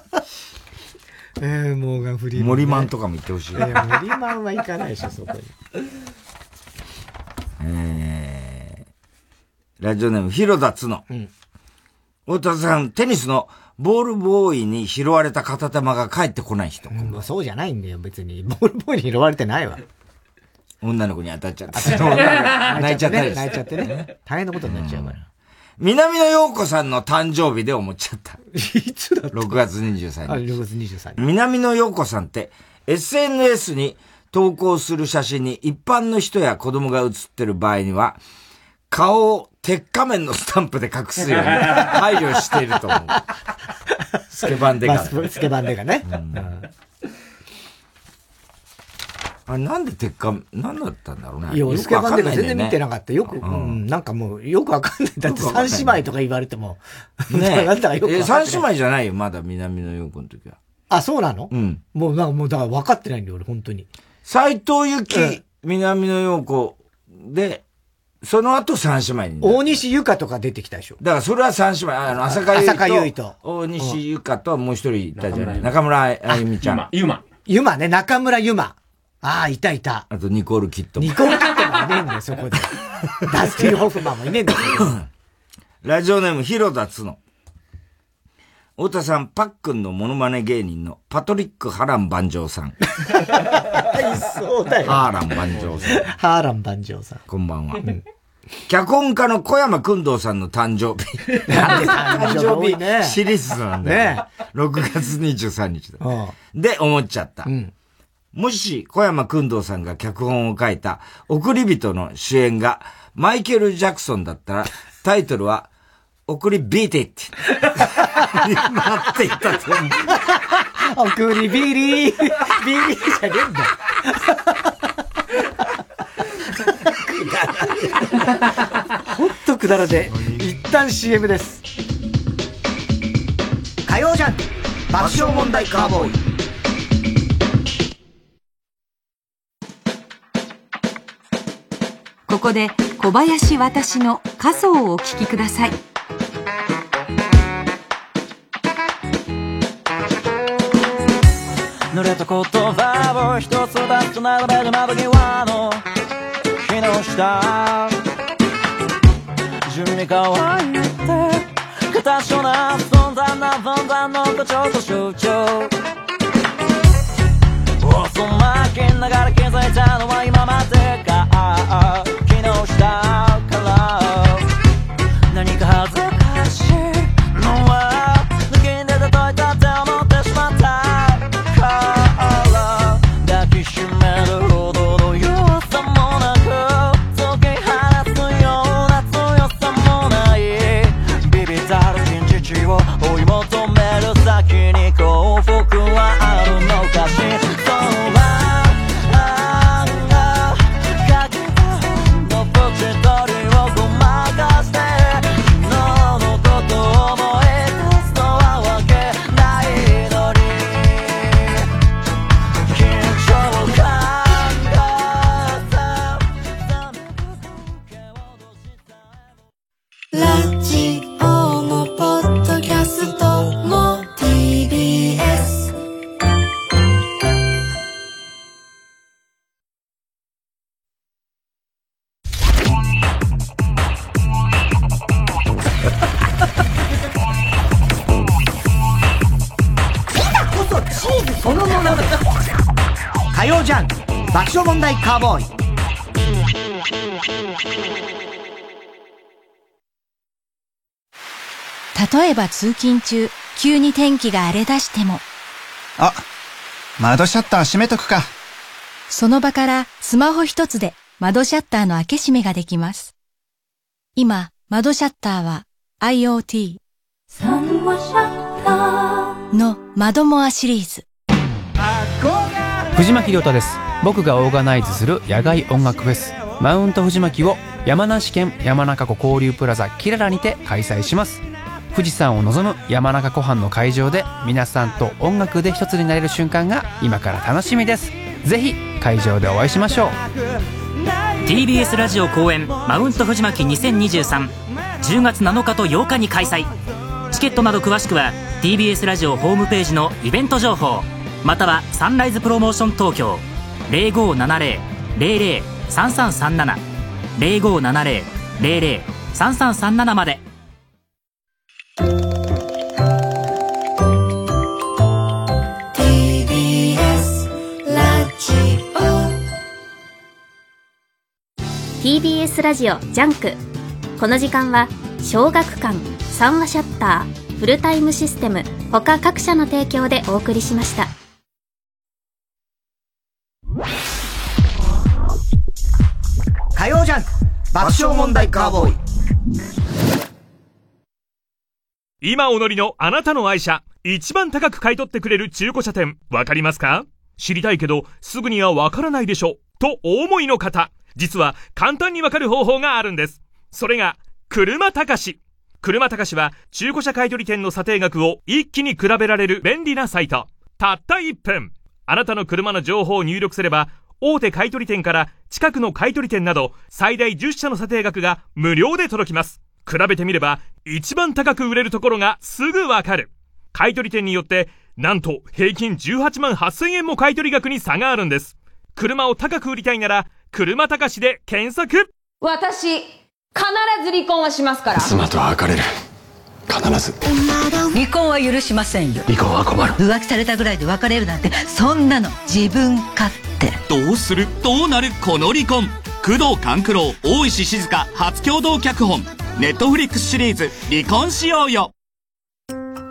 えー、モーガン・フリーマン、ね。森マンとかも言ってほしい。えー、森マンは行かないでしょ、そこに。えー、ラジオネーム、広田つの。うん。太田さん、テニスのボールボーイに拾われた片玉が帰ってこない人。うん、そうじゃないんだよ、別に。ボールボーイに拾われてないわ。女の子に当たっちゃって。泣いちゃったり、ね、泣いちゃってね。大変なことになっちゃうから。南野陽子さんの誕生日で思っちゃった。いつだった ?6 月23日。あ、6月23日。南野陽子さんって、SNS に投稿する写真に一般の人や子供が写ってる場合には、顔を鉄仮面のスタンプで隠すように配慮していると思う。スケバンデが。スケバンデがね。うんあれなんで鉄仮面、なんだったんだろうね。いや、スケバンデが全然見てなかった。よく、うん、なんかもう、よくわかんない。だって三姉妹とか言われても。ね なんだかよくえ、三姉妹じゃないよ、まだ南の陽子の時は。あ、そうなの？うん。もう、なんかもう、だから分かってないんだよ、俺、本当に。斎藤由紀、南の陽子で、その後三姉妹に。大西ゆかとか出てきたでしょ。だからそれは三姉妹、あの、浅香浅香唯と。大西ゆかともう一人いたじゃない。中村あゆみちゃん。ゆま。ゆまね、中村ゆま。ああ、いたいた。あと、ニコール・キットニコール・キットもいねえんだよ、そこで。ダスティン・ホフマンもいねえんだよ。ラジオネーム、広田つの。太田さん、パックンのモノマネ芸人のパトリック・ハラン万丈さん。そうだよ。ハーラン万丈さん。ハーラン万丈さん。こんばんは。脚本家の小山君堂さんの誕生日。誕生日ね。シリーズなんだよ。ね、6月23日だ。で、思っちゃった。うんもし、小山薫堂さんが脚本を書いた、送り人の主演が、マイケル・ジャクソンだったら、タイトルは、おくり Beat It になっていたと思う。おくりビリー、ビリーじゃねえんだ。ほんとくだらで、一旦 CM です。火曜ジャン爆笑問題カーボーイ。ここで小林私の仮想をお聞きください。濡れた言葉を一つ出すと並べる窓際の木の下準備乾いて片所な存在な存在の誇張と象徴遅まきながら気づいたのは今までか。昨日したから。何か火曜ジャンク爆笑問題カーボーイ例えば通勤中、急に天気が荒れ出しても、あ、窓シャッター閉めとくか。その場からスマホ一つで窓シャッターの開け閉めができます。今、窓シャッターは IoT の窓モアシリーズ。藤巻亮太です。僕がオーガナイズする野外音楽フェス。マウント藤巻を山梨県山中湖交流プラザキララにて開催します。富士山を望む山中湖畔の会場で皆さんと音楽で一つになれる瞬間が今から楽しみです。ぜひ会場でお会いしましょう。TBS ラジオ公演マウント藤巻20230月7日と8日に開催。チケットなど詳しくは TBS ラジオホームページのイベント情報。またはサンライズプロモーション東京。0570-003337 0570-003337まで TBS ラジオ TBS ラジオジャンクこの時間は小学館三和シャッターフルタイムシステム他各社の提供でお送りしました爆笑問題カーボーイ今お乗りのあなたの愛車、一番高く買い取ってくれる中古車店、わかりますか？知りたいけど、すぐにはわからないでしょ。とお思いの方、実は簡単にわかる方法があるんです。それが、車高し。車高しは中古車買取店の査定額を一気に比べられる便利なサイト。たった1分。あなたの車の情報を入力すれば、大手買取店から近くの買取店など最大10社の査定額が無料で届きます。比べてみれば一番高く売れるところがすぐわかる。買取店によってなんと平均18万8000円も買取額に差があるんです。車を高く売りたいなら車高しで検索私、必ず離婚はしますから。妻と別れる必ず。離婚は許しませんよ。離婚は困る。浮気されたぐらいで別れるなんてそんなの。自分勝手。どうする？どうなる？この離婚。工藤官九郎大石静香初共同脚本。ネットフリックスシリーズ「離婚しようよ。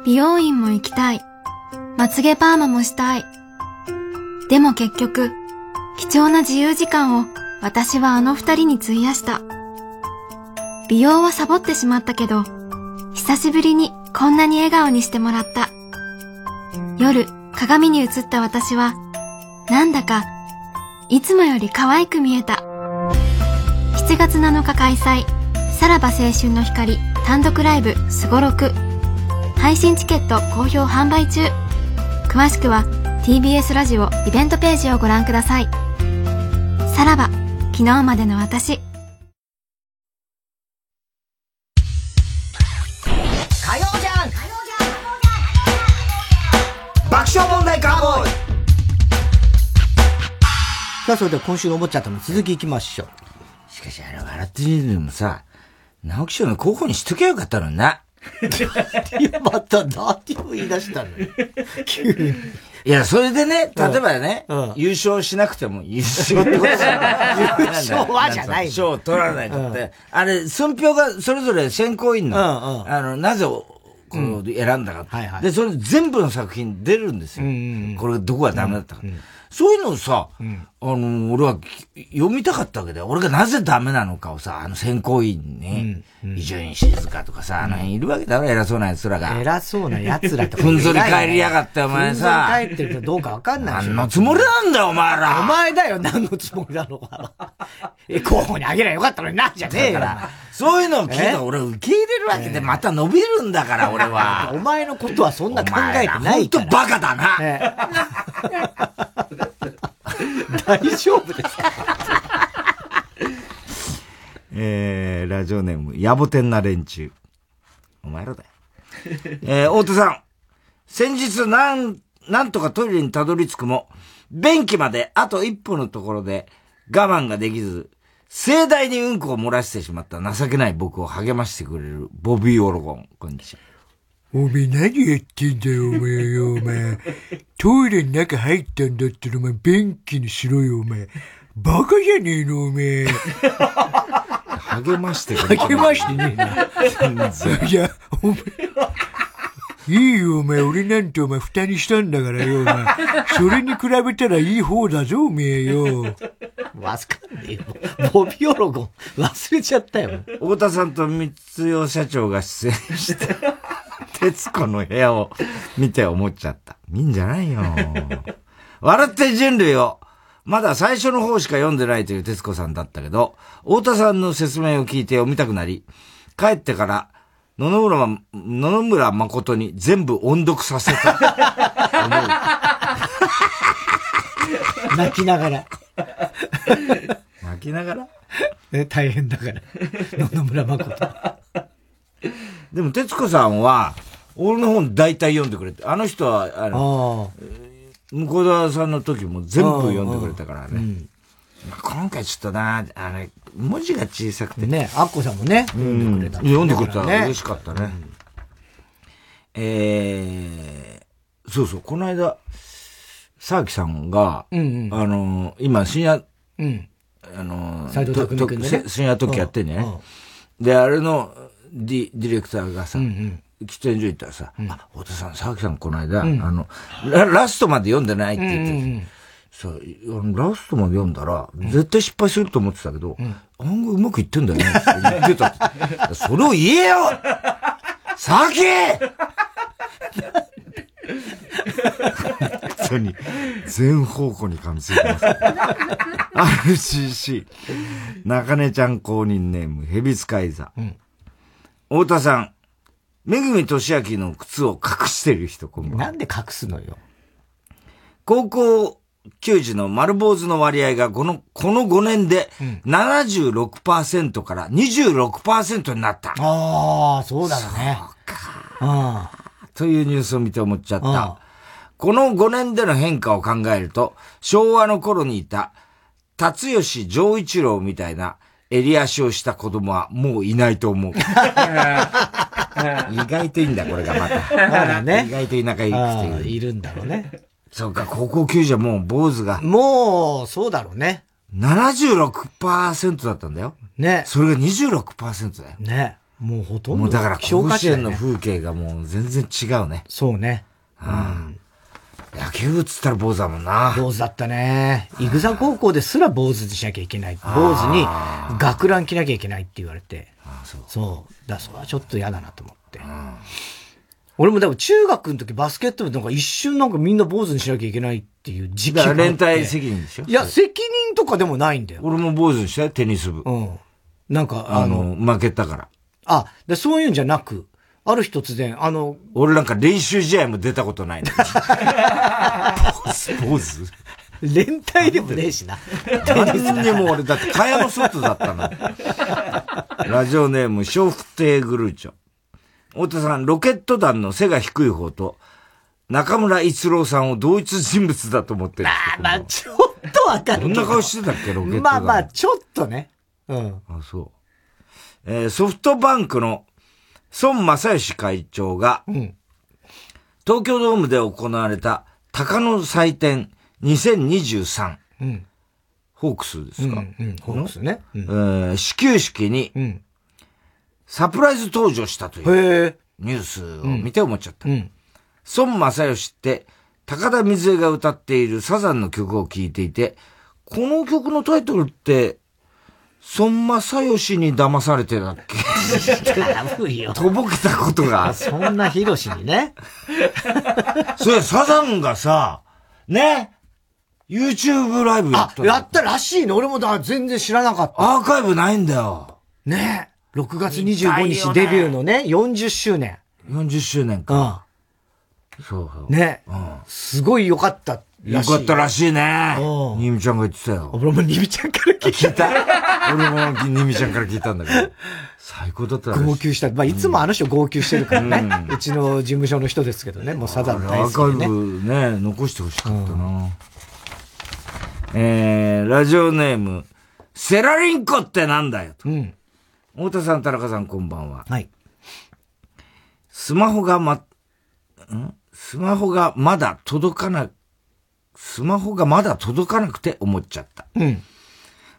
美容院も行きたい。まつげパーマもしたい。でも結局、貴重な自由時間を私はあの二人に費やした。美容はサボってしまったけど、久しぶりにこんなに笑顔にしてもらった。夜、鏡に映った私は、なんだか、いつもより可愛く見えた。7月7日開催、さらば青春の光単独ライブすごろく。配信チケット好評販売中詳しくは TBS ラジオイベントページをご覧くださいさらば昨日までの私笑問題カーボーイさあ、それでは今週の思っちゃったの続き行きましょう。しかし、あれ、笑ってみるでもさ、直木賞の候補にしときゃよかったのにな。いや、また何を言い出したのよ。急に。いや、それでね、例えばね、優勝しなくても優勝ってことだ優勝はじゃない賞を取らないとって。あれ、寸評がそれぞれ選考委員の、あの、なぜ、こ選んだか、で、それ全部の作品出るんですよ。これどこがダメだったか。そういうのをさ、あの、俺は読みたかったわけだよ。俺がなぜダメなのかをさ、あの選考委員ね、伊集院静香とかさ、あの辺いるわけだろ、偉そうな奴らが。偉そうな奴らって。ふんぞり返りやがって、お前さ。ふんぞり返ってるかどうかわかんない何のつもりなんだよ、お前ら。お前だよ、何のつもりなのか。え、候補にあげりゃよかったのにな、じゃねえから。そういうのを聞いたら俺受け入れるわけで、また伸びるんだから、俺は。お前のことはそんな考えてないから。ほんとバカだな。大丈夫ですか？えー、ラジオネーム、野暮天な連中。お前らだよ。えー、大田さん。先日、なん、なんとかトイレにたどり着くも、便器まであと一歩のところで我慢ができず、盛大にうんこを漏らしてしまった情けない僕を励ましてくれるボビー・オロゴン。こんにちは。おめえ何やってんだよ、おめえよ、お前。トイレの中入ったんだったら、お前、便器にしろよ、お前。バカじゃねえの、おめえ。励ましてくれ励ましてねえな。いや、おめえ。いいよ、お前。俺なんてお前、蓋にしたんだからよ、お前。それに比べたらいい方だぞ、おめえよ。わかんねえよ。ボビオロゴン、忘れちゃったよ。太田さんと三代社長が出演して、徹子の部屋を見て思っちゃった。見んじゃないよ。笑って人類を。まだ最初の方しか読んでないという徹子さんだったけど、太田さんの説明を聞いて読みたくなり、帰ってから、野々村、野々村誠に全部音読させた。泣きながら。泣きながら？ね、大変だから。野々村誠。でも、徹子さんは、俺の本大体読んでくれて、あの人は、あの、向田さんの時も全部読んでくれたからね。まあ、今回ちょっとな、あれ、文字が小さくて。ね、アッコさんもね、読んでくれた、うん。読んでくれたら嬉しかったね。うん、えー、そうそう、この間、沢木さんが、うんうん、あの、今深夜、うん、あの、斎藤匠君で、ね、深夜時やってんね、うん。で、あれのディディレクターがさ、うんうん。喫煙所行ったらさ、うん、あ、太田さん、沢木さんこの間、うん、あのラ、ラストまで読んでないって言って、うんうん、そうラストまで読んだら、絶対失敗すると思ってたけど、案外うまくいってんだよねって言ってた。それを言えよ!沢木! 本当に、全方向に噛みついてます、RCC、中根ちゃん公認ネーム、ヘビ使い座。太田さん、めぐみとしあきの靴を隠してる人、こんばんなんで隠すのよ。高校球児の丸坊主の割合がこの、この5年で76%から26%になった。ああ、そうだろうね。そうか。というニュースを見て思っちゃった。この5年での変化を考えると、昭和の頃にいた、辰吉丈一郎みたいな襟足をした子供はもういないと思う。意外といいんだ、これがまた。まだね。意外と田舎行くているんだろうね。そうか、高校球児はもう坊主が。もう、そうだろうね。76%だったんだよ。ね。それが26%だよ。ね。もうほとんど。もうだから甲子園の風景がもう全然違うね。そうね。うん。野球部っつったら坊主だもんな。坊主だったね。イグザ高校ですら坊主にしなきゃいけない。坊主に学ラン着なきゃいけないって言われて。そう。そう。だそれはちょっと嫌だなと思って。俺もでも中学の時バスケット部なんか一瞬なんかみんな坊主にしなきゃいけないっていう時期が連帯責任でしょ？いや、責任とかでもないんだよ。俺も坊主にしたよ、テニス部。うん。なんか、あの、負けたから。あ、で、そういうんじゃなく、ある日突然、あの、俺なんか練習試合も出たことないの。坊主連帯でもねえしな。何にも俺、だって蚊帳の外だったの。ラジオネーム、笑福亭グルーチョ。太田さん、ロケット弾の背が低い方と、中村一郎さんを同一人物だと思ってるんですあまあ、ちょっとわかるどんな顔してたっけ、ロケットまあまあ、ちょっとね。うん。あ、そう。えー、ソフトバンクの孫正義会長が、東京ドームで行われた鷹の祭典2023、うん。ホークスですか、うんうんホークスね。えー始球式に、サプライズ登場したというニュースを見て思っちゃった。孫正義って、高田水江が歌っているサザンの曲を聴いていて、この曲のタイトルって、孫正義に騙されてだっけ？とぼけたことが。そんなヒロシにね。それ、サザンがさ、ね、YouTube ライブやったあ、やったらしいの俺もだ、全然知らなかった。アーカイブないんだよ。ね？6月見た25いよね日デビューのね、40周年。40周年か。そうそう。ね？すごい良かったらしい。よかったらしいね。にみちゃんが言ってたよ。俺もにみちゃんから聞いた。俺もにみちゃんから聞いたんだけど。最高だったらしい号泣した。まあ、いつもあの人号泣してるからね。うちの事務所の人ですけどね。もうサザン大アーカイ。ブね、残してほしかったな。えー、ラジオネーム、セラリンコってなんだよと。太田さん、田中さん、こんばんは。はい。スマホがま、ん？スマホがまだ届かな、スマホがまだ届かなくて思っちゃった。うん。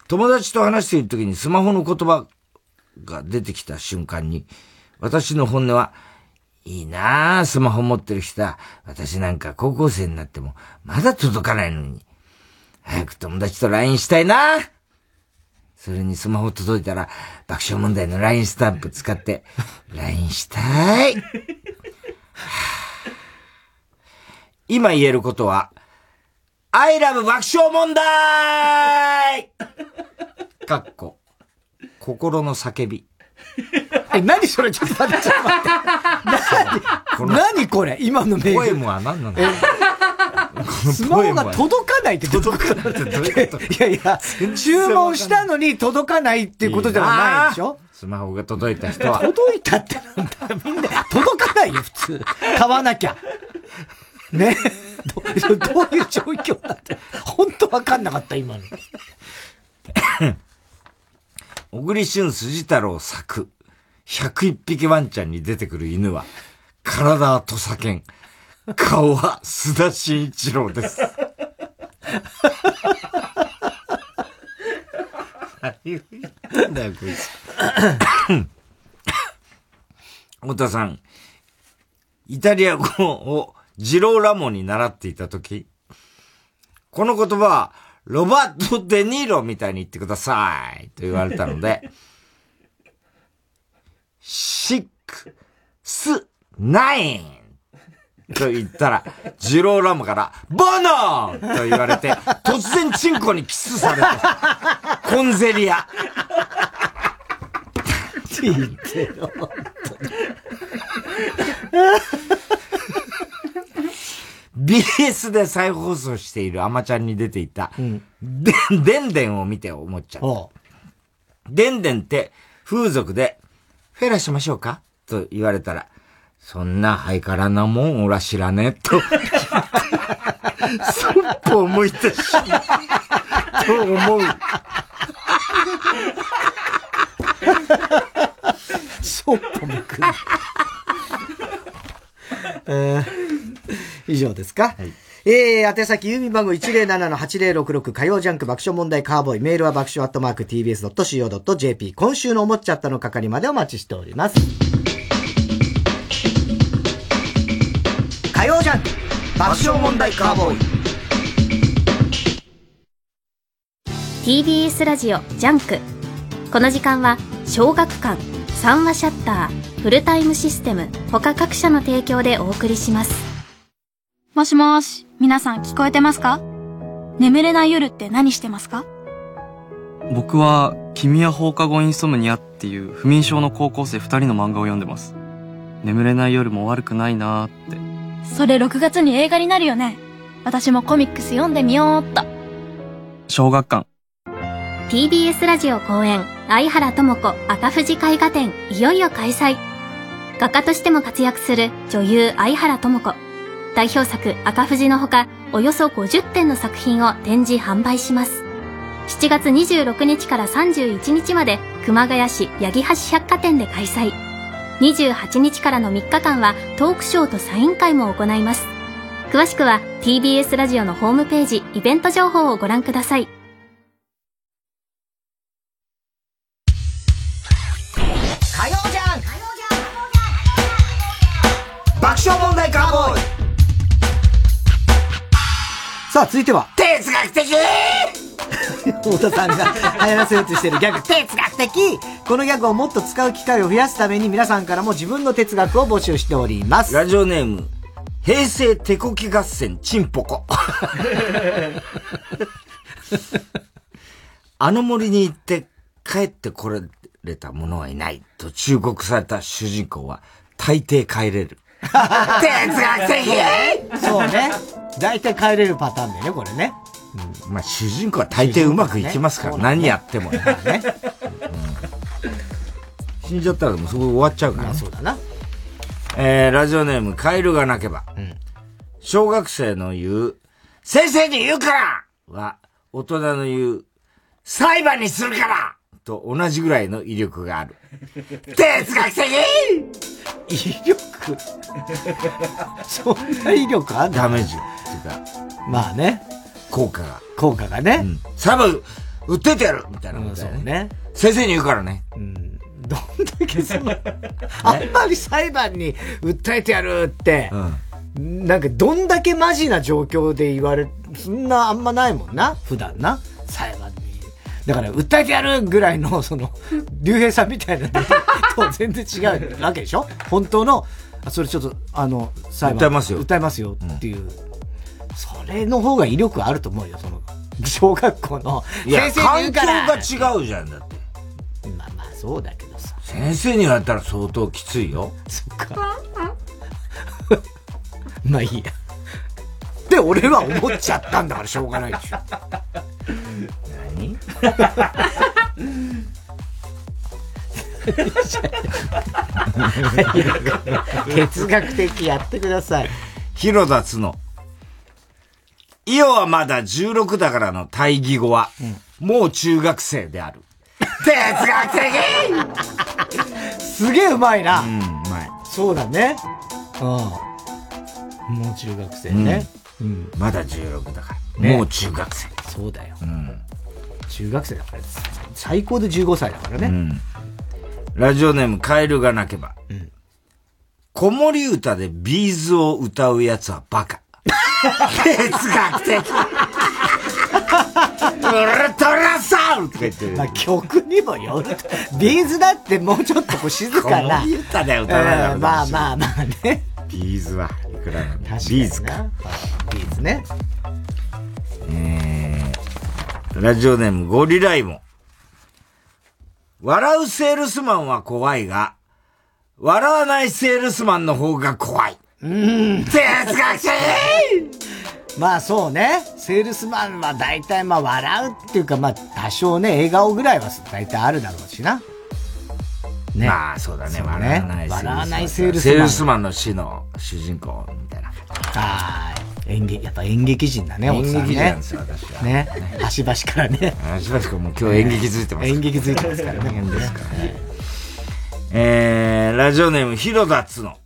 友達と話している時にスマホの言葉が出てきた瞬間に、私の本音は、いいなあスマホ持ってる人は、私なんか高校生になっても、まだ届かないのに、早く友達と LINE したいなそれにスマホ届いたら、爆笑問題の LINE スタンプ使って、LINE したい。は あ今言えることは、I love 爆笑問題。かっこ、心の叫び。え、何それ？ちょっと待って、ちょっと待って。何何これ？今のメール。ポエムは何なの？スマホが届かないって届かないってどういうこと？いやいや、注文したのに届かないっていうことではないでしょ？スマホが届いた人は。届いたってなんだ。よみんな届かないよ、普通。買わなきゃ。ねど どういう状況だって。本当わかんなかった、今の。小栗旬辻太郎作、101匹ワンちゃんに出てくる犬は、体は土佐犬、顔は須田慎一郎です。なんだよ、こいつ。太田さん、イタリア語をジローラモに習っていたとき、この言葉は、ロバート・デ・ニーロみたいに言ってくださいと言われたので、シック、ス、ナインと言ったら、ジローラモから、ボノーと言われて、突然チンコにキスされた。コンゼリア。って言ってよ。BS で再放送しているアマちゃんに出ていた、で、でんでんを見て思っちゃった。でんでんって風俗で、フェラしましょうか？と言われたら、そんなハイカラなもんおら知らねえと。そっと思い出し、と思う。そっぽ向く。えー 以上ですか、えー、宛先郵便番号107-8066火曜ジャンク爆笑問題カーボーイ。メールは爆笑アットマーク tbs.co.jp。今週の思っちゃったの係までお待ちしております。火曜ジャンク爆笑問題カーボーイ。TBS ラジオジャンクこの時間は小学館三和シャッターフルタイムシステム他各社の提供でお送りしますもしもーし、皆さん聞こえてますか？眠れない夜って何してますか？僕は、君は放課後インソムニアっていう不眠症の高校生二人の漫画を読んでます。眠れない夜も悪くないなーって。それ6月に映画になるよね。私もコミックス読んでみようっと。小学館。TBS ラジオ公演相原智子赤富士絵画展いよいよ開催画家としても活躍する女優相原智子代表作赤富士のほか、およそ50点の作品を展示販売します。7月26日から31日まで熊谷市八木橋百貨店で開催。28日からの3日間はトークショーとサイン会も行います。詳しくは TBS ラジオのホームページイベント情報をご覧ください。火曜じゃん爆笑問題カーボーイさあ、続いては、哲学的 太田さんが流行らせようとしてるギャグ、哲学的このギャグをもっと使う機会を増やすために皆さんからも自分の哲学を募集しております。ラジオネーム、平成手こき合戦チンポコ。あの森に行って帰ってこれた者はいないと忠告された主人公は大抵帰れる。哲学的そうね。大体帰れるパターンだよね、これね。まあ主人公は大抵うまくいきますから、何やってもね。ね。死んじゃったらもうそこ終わっちゃうから、ね。そうだな。えー、ラジオネーム、カエルが鳴けば。小学生の言う、先生に言うからは、大人の言う、裁判にするからと同じぐらいの威力がある。哲学的威力？そんな威力あんの？ダメージっていうか。まあね。効果が。効果がね。裁判、売っててやるみたいなことだよそうね。先生に言うからね。どんだけその、あんまり裁判に訴えてやるって、なんかどんだけマジな状況で言われ、そんなあんまないもんな、普段な、裁判に。だから、訴えてやるぐらいの、その、竜兵さんみたいなのと全然違うわけでしょ？本当の、あそれちょっと、あの、裁判。訴えますよ訴えますよっていう。それの方が威力あると思うよ、その、小学校の。いや、先生に言環うから境が違うじゃん、だって。まあまあ、そうだけどさ。先生に言われたら相当きついよ。そっか。まあいいや。で、俺は思っちゃったんだからしょうがないでしょ。何？哲学的やってください。広田つの。イオはまだ16だからの対義語は、もう中学生である。哲学的すげえうまいな。うん、うまい。そうだね。うん。もう中学生ね。うん。まだ16だから。ねもう中学生。そうだよ。うん。中学生だからです。最高で15歳だからね。うん。ラジオネーム、カエルが鳴けば。子守歌で B'zを歌うやつはバカ。哲学的 ultra soul とか言ってる。まあ曲にもよる。 B'zだってもうちょっとこう静かな。子守歌で歌わないだろうんまあまあまあね。B'zはいくらなんだ B'zか。 B'zね。えー、ラジオネームゴリライモン。笑うセールスマンは怖いが、笑わないセールスマンの方が怖い。うん。哲学的まあそうね。セールスマンは大体まあ笑うっていうかまあ多少ね、笑顔ぐらいは大体あるだろうしな。ね。まあそうだね、そう笑わない笑わないセールスマン。セールスマンの死の主人公みたいな。はい。演劇、やっぱ演劇人だね、おっさんね。演劇人なんですよ私はね。端々からね。しばしくもう今日演劇づいてます。演劇づいてますからね。大変ですからね。えー、ラジオネーム、広田つの。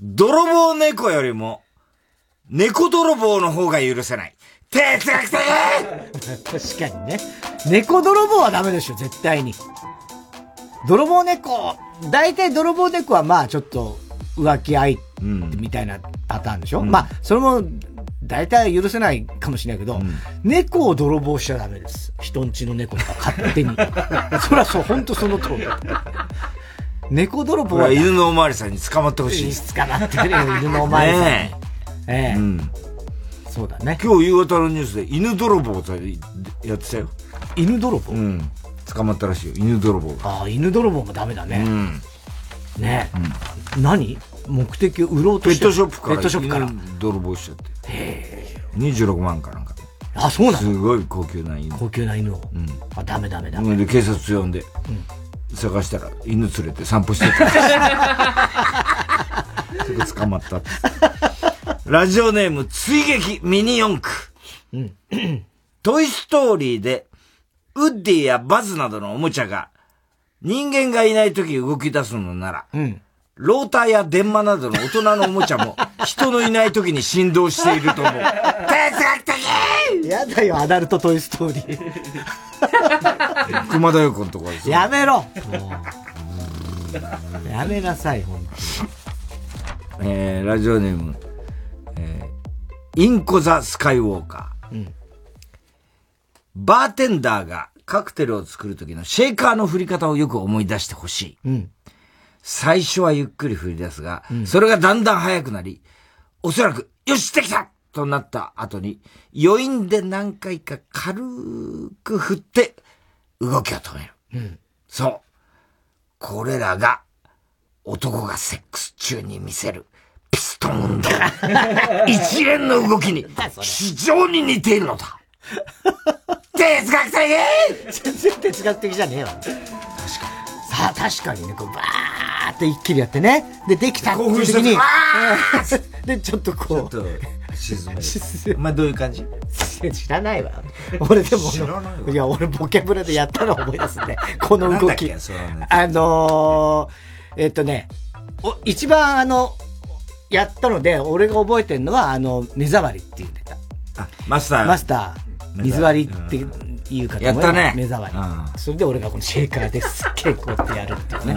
泥棒猫よりも、猫泥棒の方が許せない。哲学的確かにね。猫泥棒はダメでしょ、絶対に。泥棒猫、大体泥棒猫はまあちょっと浮気相手みたいなパターンでしょ、まあ、それも大体許せないかもしれないけど、猫を泥棒しちゃダメです。人んちの猫とか勝手に。そりゃそう、本当その通り。猫泥棒は犬のおまわりさんに捕まってほしい。捕まってくれよ、犬のおまわりさんにねええうん。そうだね。今日夕方のニュースで犬泥棒ってやってたよ。犬泥棒？うん。捕まったらしいよ、犬泥棒が。ああ、犬泥棒もダメだね。うん。ね、何？目的を売ろうとしてペットショップからペットショップから。犬泥棒しちゃって。26万かなんか。あ、そうなの？すごい高級な犬。高級な犬を。うん。あ、ダメダメダメ。で警察呼んで、探したら犬連れて散歩してた。すぐ捕まった。ラジオネーム、追撃ミニ四駆。トイストーリーで、ウッディやバズなどのおもちゃが、人間がいない時動き出すのなら、ローターや電マなどの大人のおもちゃも、人のいない時に振動していると思う。哲学的やだよ、アダルトトイストーリー。熊田横のとこですやめろやめなさい、ほんとえー、ラジオネーム、えー、インコザ・スカイウォーカー。うんバーテンダーがカクテルを作る時のシェイカーの振り方をよく思い出してほしい。うん。最初はゆっくり振り出すが、それがだんだん速くなり、おそらく、よし、できたとなった後に、余韻で何回か軽く振って、動きを止める。うん。そう。これらが、男がセックス中に見せる、ピストン運動。一連の動きに、非常に似ているのだ。哲学的全然哲学的じゃねえわ。確かに。さあ、確かにね、こう、バーって一気にやってね。で、できたっていう時に、で、ちょっとこう。沈める。お前どういう感じ？知らないわ。俺でも、知らないわいや、俺ボキャブラでやったの思い出すね。この動きあのー、えっとね、お一番あの、やったので、俺が覚えてるのは、あの、目障りっていうネタ。マスター。マスター。水割りっていうかと思えばやったね目障り。それで俺がこのシェイカーですっげえこうやってやるっていうね。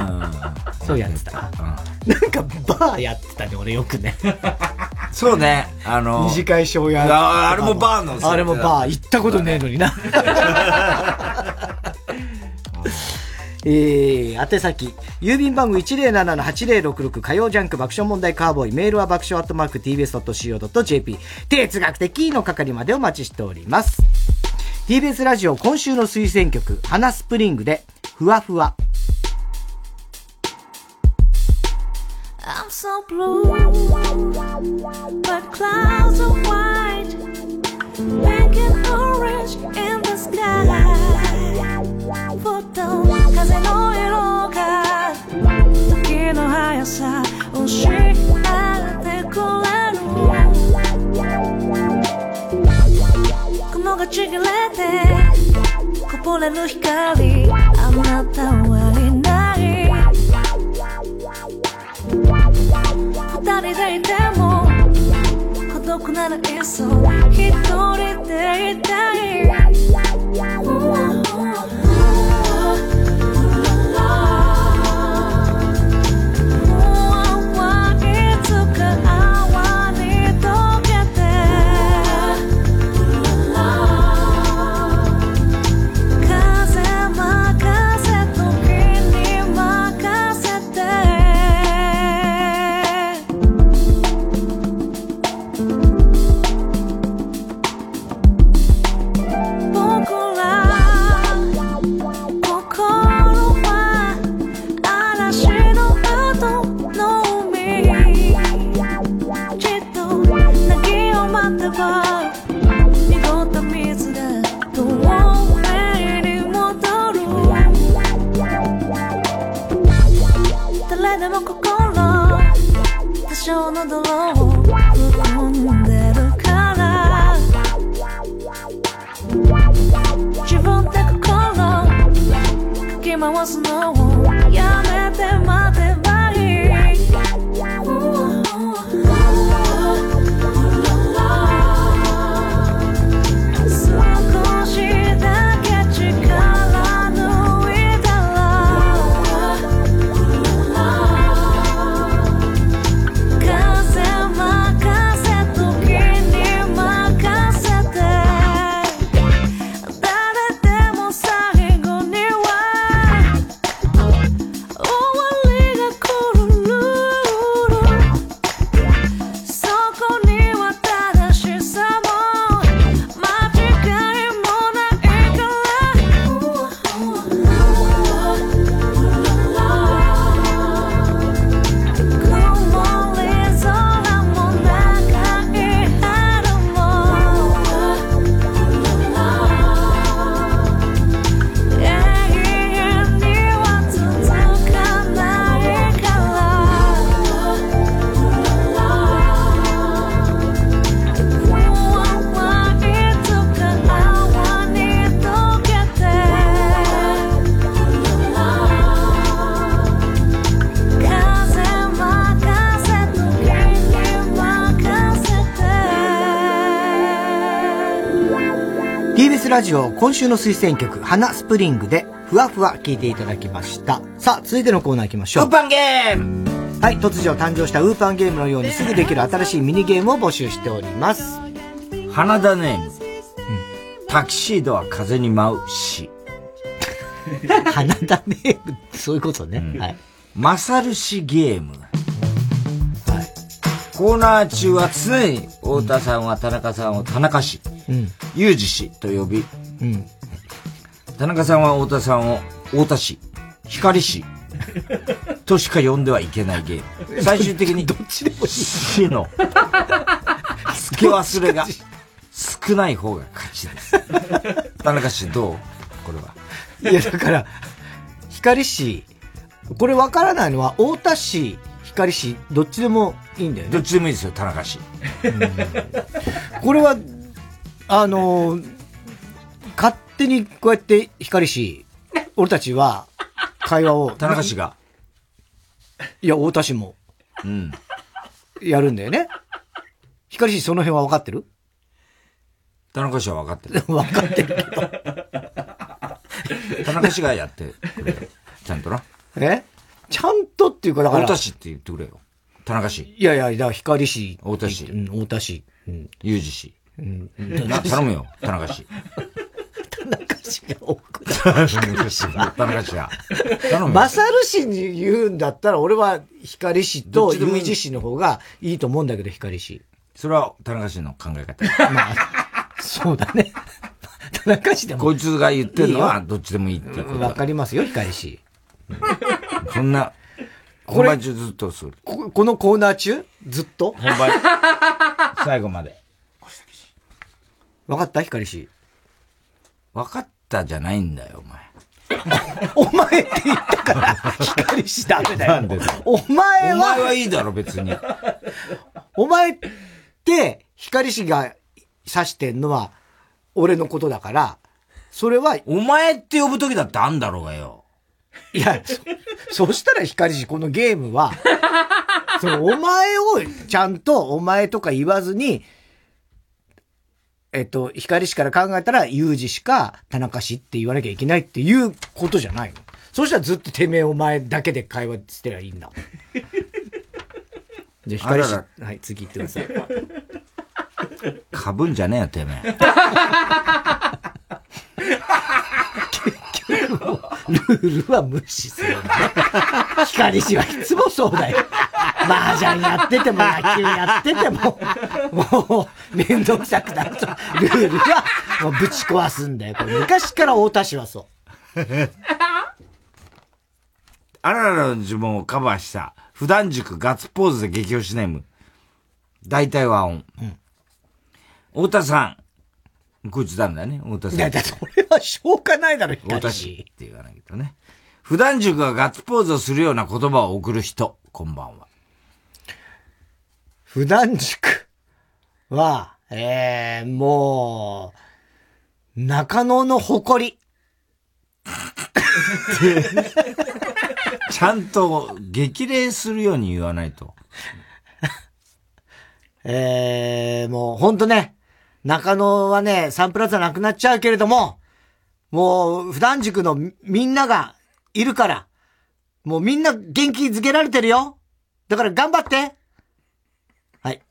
そうやってたな。なんかバーやってたね、俺よくね。そうね、あの、短い小屋。ああれもバーの設定だあれもバー。行ったことねえのにな。えー、宛先、郵便番号107-8066火曜ジャンク爆笑問題カーボーイ、メールは爆笑アットマーク tbs.co.jp、哲学的の係までお待ちしております。TBS ラジオ今週の推薦曲、花スプリングで、ふわふわ。I'm so blue, but clouds are white, pink and orange in the sky. ふと風の色が時の速さ教えてくれる雲がちぎれてこぼれる光あなたはいない二人でいても孤独ならいっそ一人でいたい。い多少の泥を含んでるから。自分でラジオ今週の推薦曲、花スプリングで、ふわふわ聞いていただきました。さあ、続いてのコーナー行きましょう。ウーパンゲームはい、突如誕生したウーパンゲームのようにすぐできる新しいミニゲームを募集しております。花田ネーム。タキシードは風に舞うし。花田ネーム、そういうことね。はい。マサルシゲーム。コーナー中は常に太田さんは田中さんを田中氏、うん。裕二氏と呼び、うん。田中さんは太田さんを太田氏、光氏としか呼んではいけないゲーム。最終的に、どっちでもいい。死の付け忘れが少ない方が勝ちです。田中氏どう？これは。いや、だから、光氏、これ分からないのは、太田氏、光氏、どっちでもいいんだよね。どっちでもいいですよ、田中氏。これは、あのー勝手にこうやって光氏、俺たちは、会話を。田中氏が。いや、太田氏も。うん。やるんだよね。光氏その辺は分かってる？田中氏は分かってる。分かってるけど。田中氏がやってくれよ。ちゃんとな。え？ちゃんとっていうか、だから。太田氏って言ってくれよ。田中氏。いやいや、だから光氏。太田氏。うん、太田氏。うん。裕二氏。うん。な頼むよ、田中氏。田中氏が多く田中氏が。田中氏が。頼むよ。マサル氏に言うんだったら、俺は光氏とどっちでもいい裕二氏の方がいいと思うんだけど、光氏。それは田中氏の考え方。まあ、そうだね。田中氏でも。こいつが言ってるのはどっちでもいいっていうことだわかりますよ、光氏。そんな、本番中ずっとする。ここのコーナー中？ずっと？本番、最後まで。わかった？光氏。分かったじゃないんだよ、お前。お前って言ったから、光氏ダメだよ。なんでだよお前は、お前はいいだろ、別に。お前って、光氏が指してんのは、俺のことだから、それは、お前って呼ぶ時だってあんだろうがよ。いや、そ、そしたら光氏、このゲームは、その、お前をちゃんと、お前とか言わずに、えっと、光氏から考えたら、裕二氏か田中氏って言わなきゃいけないっていうことじゃないの。そしたらずっとてめえお前だけで会話してりゃいいんだ。じゃあ光氏、はい、次行ってください。かぶんじゃねえよ、てめえ。ルールは無視するんだね。光氏はいつもそうだよ。麻雀やってても野球やってても、もう、めんどくさくなると、ルールはもうぶち壊すんだよ。これ昔から太田氏はそう。あららの呪文をカバーした、普段塾ガッツポーズで激推しネーム。大体和音。太田さん。こいつダメだね、太田さん。いや、だそれはしょうがないだろ、太田光氏氏。って言わなきゃね。普段塾がガッツポーズをするような言葉を送る人、こんばんは。普段塾は、えー、もう、中野の誇り。ちゃんと激励するように言わないと。えー、もうほんとね、中野はね、サンプラザなくなっちゃうけれども、もう普段塾のみみんながいるから、もうみんな元気づけられてるよ。だから頑張って。はい。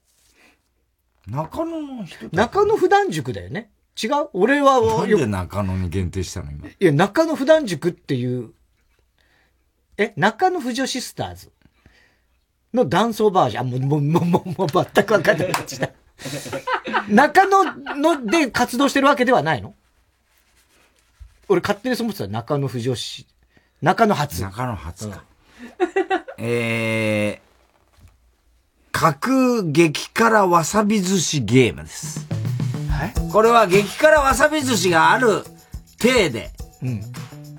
中野の人中野普段塾だよね。違う？俺は、なんで中野に限定したの今？いや、中野普段塾っていう、え、中野不女シスターズの男装バージョン。あ、もう、もう、もう、もう、もう全くわかんない感じだ。中野ので活動してるわけではないの？俺勝手にそう思ってた中野不女子。中野初。中野初か。えー、架空激辛わさび寿司ゲームです。これは激辛わさび寿司がある体で、うん。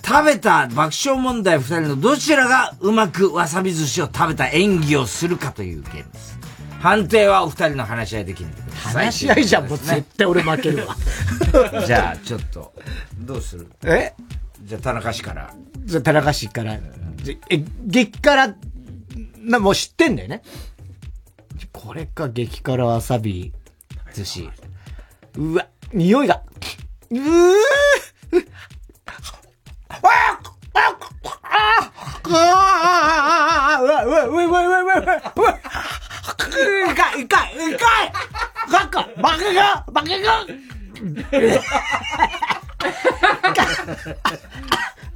食べた爆笑問題二人のどちらがうまくわさび寿司を食べた演技をするかというゲームです。判定はお二人の話し合いできるんでください。話し合いじゃん、もう絶対俺負けるわ。じゃあ、ちょっと、どうする？え？じゃあ、田中氏から。じゃあ田中氏から。じえ、激辛、な、もう知ってんだよね？これか、激辛わさび寿司。うわ、匂いが。うーああうわ、うわ、うわ、うわ、うわ、うわ、うわ、うわ、痛い、痛い、痛いバカバカがバカが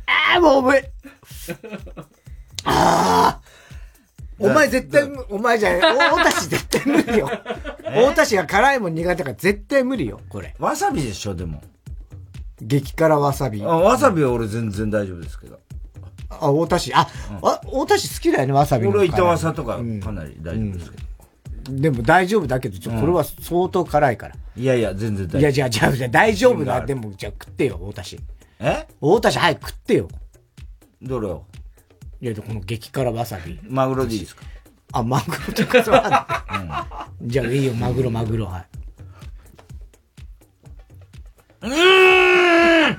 ああ、もうお前。ああ。お前絶対む、お前じゃない、大田市絶対無理よ。大田市が辛いもん苦手だから絶対無理よ、これ。わさびでしょ、でも。激辛わさび。あ、わさびは俺全然大丈夫ですけど。あ、大田市。あ、あ大田市好きだよね、わさびの俺。板わさとかかなり大丈夫ですけど。でも大丈夫だけど、ちょこれは相当辛いから。いやいや、全然大丈夫。いや、じゃあ、じゃあ、じゃあ大丈夫だ。でも、じゃあ食ってよ、大田市。え？太田氏早く食ってよ。どれを？いや、この激辛わさび。マグロでいいですか？あ、マグロとかそうなんだ。じゃあいいよ、マグロ、マグロ、はい。うーんうわ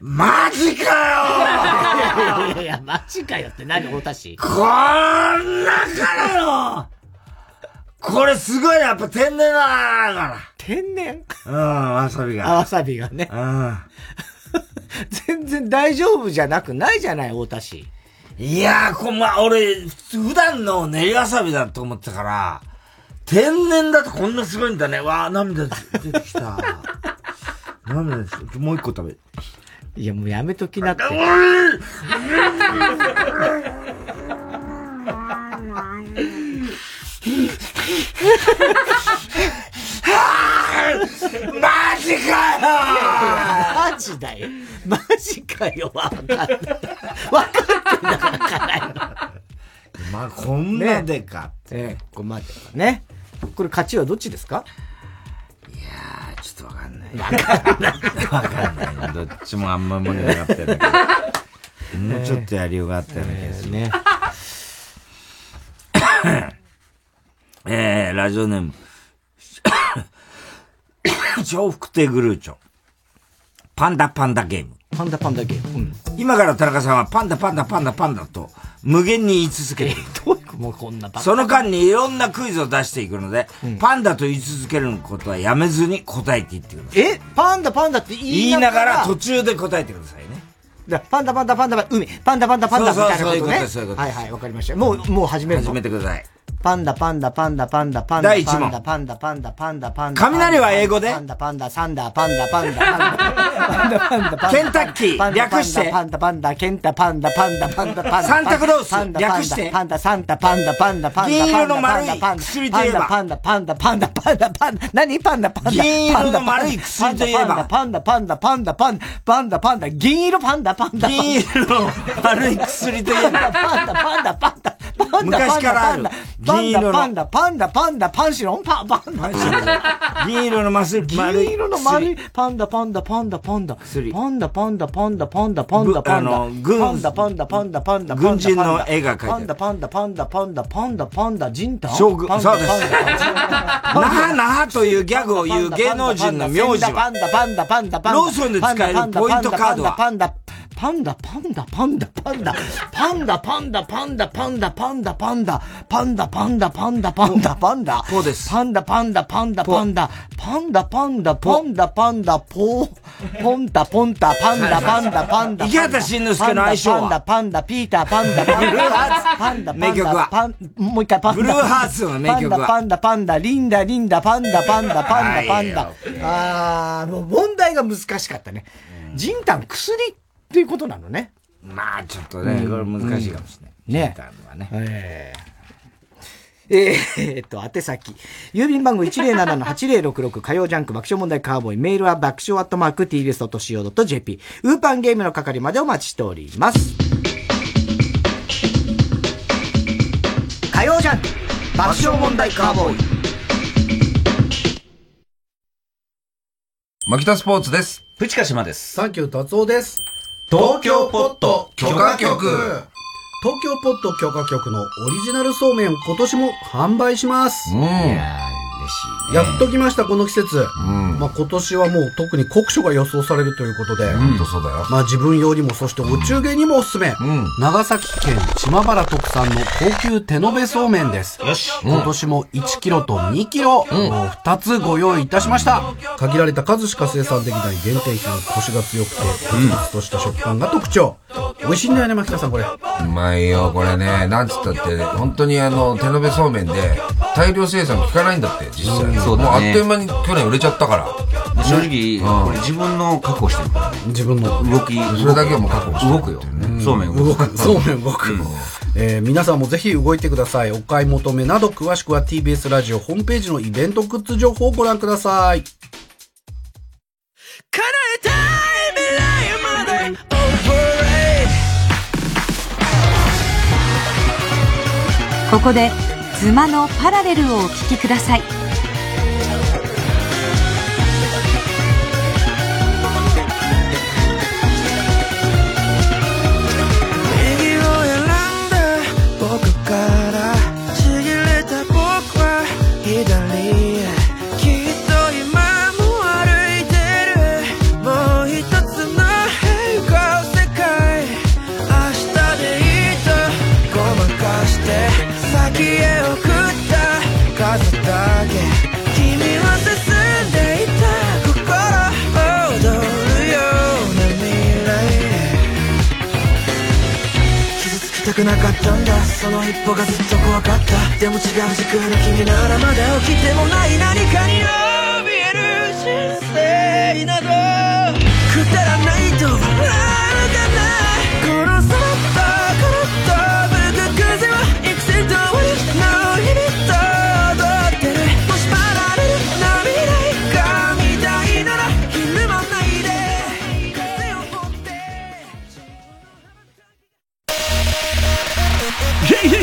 マジかよいやいや、マジかよって何、大田市？こんなからよこれすごいな、やっぱ天然だから。天然？うん、わさびが。あわさびがね。うん。全然大丈夫じゃなくないじゃない、大田市。いやー、こんま、俺、普段の練りわさびだと思ってたから、天然だとこんなすごいんだね。わー、涙出てきた。涙出てきた。もう一個食べ。いや、もうやめときなって。マジかよマジだよ。マジかよ、わかんない。わかってんだから辛いの。まあ、こんなでか。ええ、ここまではね。これ勝ちはどっちですか？あーちょっとわかんない。わかんない。わかんない。どっちもあんま盛り上がってるけど。もうちょっとやりようがあったような気がする。ね。えー、ラジオネーム。笑福亭グルーチョ。パンダパンダゲーム。パンダパンダゲーム。うん。今から田中さんはパンダパンダパンダパンダと無限に言い続ける。どういうもうこんなその間にいろんなクイズを出していくので、パンダと言い続けることはやめずに答えていってください。え？パンダパンダって言言いいながら途中で答えてくださいね。だパンダパンダパンダ海、パンダパンダパンダみたいなことね。そうそうそういうことですそういうことですはいはい、わかりました。もう、もう始めるの？始めてください。パンダパンダパンダパンダパンダ第一問。パンダパンダパンダパンダパンダ雷は英語で？パンダパンダ thunder パンダパンダパンダパンダパンダパンダケンタッキーパンダ略して。パンダパンダケンタパンダパンダパンダパンダサンタクロースパンダ略して。パンダサンタパンダパンダパンダ銀色の丸いパンダパンダ薬といえば。パンダパンダパンダパンダパンダ何？パンダパンダ銀色の丸い薬といえば。パンダパンダパンダパンダパンダパンダ銀色パンダパンダ銀色の丸い薬といえば。パンダパンダパンダパンダパンダ昔からある。銀色の。パンダ、パンダ、パンダ、パンシロン、パン、パンダ。銀色のマス、銀色の丸い。パンダ、パンダ、パンダ、パンダ。パンダ、パンダ、パンダ、パンダ、パンダ、パンダ。パン、軍。パンダ、パンダ、パンダ、パンダ、軍人の絵が描いてパンダ、パンダ、パンダ、パンダ、パンダ、パンダ、パンタン？ダ、パンダ、パンダ、パ。なダなンというギャグをパう芸能人の名字ダ。パンダ、パンダ、パンダ、パンダ。ローソンで使えるポイントカードダ。パンダ、パンダパンダパンダパンダパンダパンダパンダパンダパンダパンダパンダパンダパンダパンダパンダ。こうです。パンダパンダパンダパンダ。パンダパンダパンダパンダポー。ポンタポンタパンダパンダパンダ池畑慎之介の相性は？パンダパンダピーターパンダパンダブルーハーツ。パンダ名曲は？パンもう一回パンダ。ブルーハーツの名曲は？パンダパンダパンダ。リンダリンダパンダパンダパンダパンダ。はいあーもう問題が難しかったね。ジンタン薬っていうことなのねまあちょっとね、これ難しいかもしれない。ねね。えええーっと、宛先。郵便番号107-8066火曜ジャンク爆笑問題カーボーイ。メールは爆笑アットマーク tbs.co.jp。ウーパンゲームの係までお待ちしております。火曜ジャンク爆笑問題カーボーイ。マキタスポーツです。プチカシマです。サンキュー達夫です。東京ポット許可局。東京ポッド許可局のオリジナルそうめん今年も販売します。うん。いや嬉しい、やっと来ました、この季節。まあ今年はもう特に酷暑が予想されるということで。ほんとそうだよ。まあ自分用にも、そしてお中元にもおすすめ。長崎県島原特産の高級手延べそうめんです。よし。今年も1キロと2キロ、もう2つご用意いたしました。限られた数しか生産できない限定品、コシが強くて、ふつとした食感が特徴。美味しいんだよね、牧田さん、これ。うまいよ、これね。なんつったって、本当にあの、手延べそうめんで、大量生産効かないんだって、実際。うんそうだねもうあっという間に去年売れちゃったから。正直、これ自分の確保してるから。自分の動き。それだけはもう確保してる動くよ。そうめん動く。そうめん動く。えー皆さんもぜひ動いてください。お買い求めなど詳しくは TBS ラジオホームページのイベントグッズ情報をご覧ください。ここでズマのパラレルをお聴きくださいくなかったんだ。その一歩がずっと怖かった。でも違う軸の君ならまだ起きてもない。何かに怯える人生など。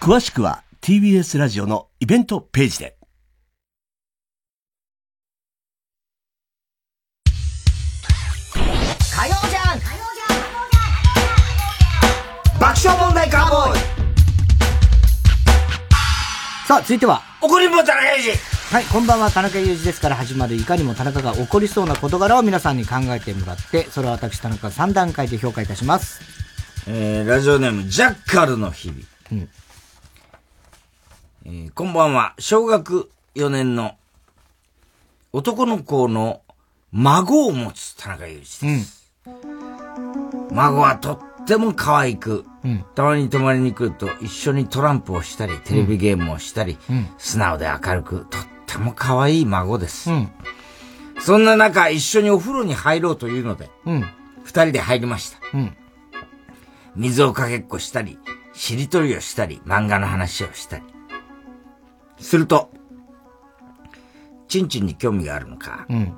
詳しくは TBS ラジオのイベントページで。火曜じゃん爆笑問題カーボーイさあ、続いては。怒りんぼ田中裕二。はい、こんばんは、田中裕二ですから始まる、いかにも田中が起こりそうな事柄を皆さんに考えてもらって、それを私、田中3段階で評価いたします。えー、ラジオネーム、ジャッカルの日々。うんえーこんばんは、小学4年の男の子の孫を持つ田中裕二です。孫はとっても可愛く、うんたまに泊まりに来ると一緒にトランプをしたり、テレビゲームをしたり、うん素直で明るく、とっても可愛い孫です。うんそんな中、一緒にお風呂に入ろうというので、うん。二人で入りました。うん。水をかけっこしたり、しりとりをしたり、漫画の話をしたり。すると、チンチンに興味があるのか、うん。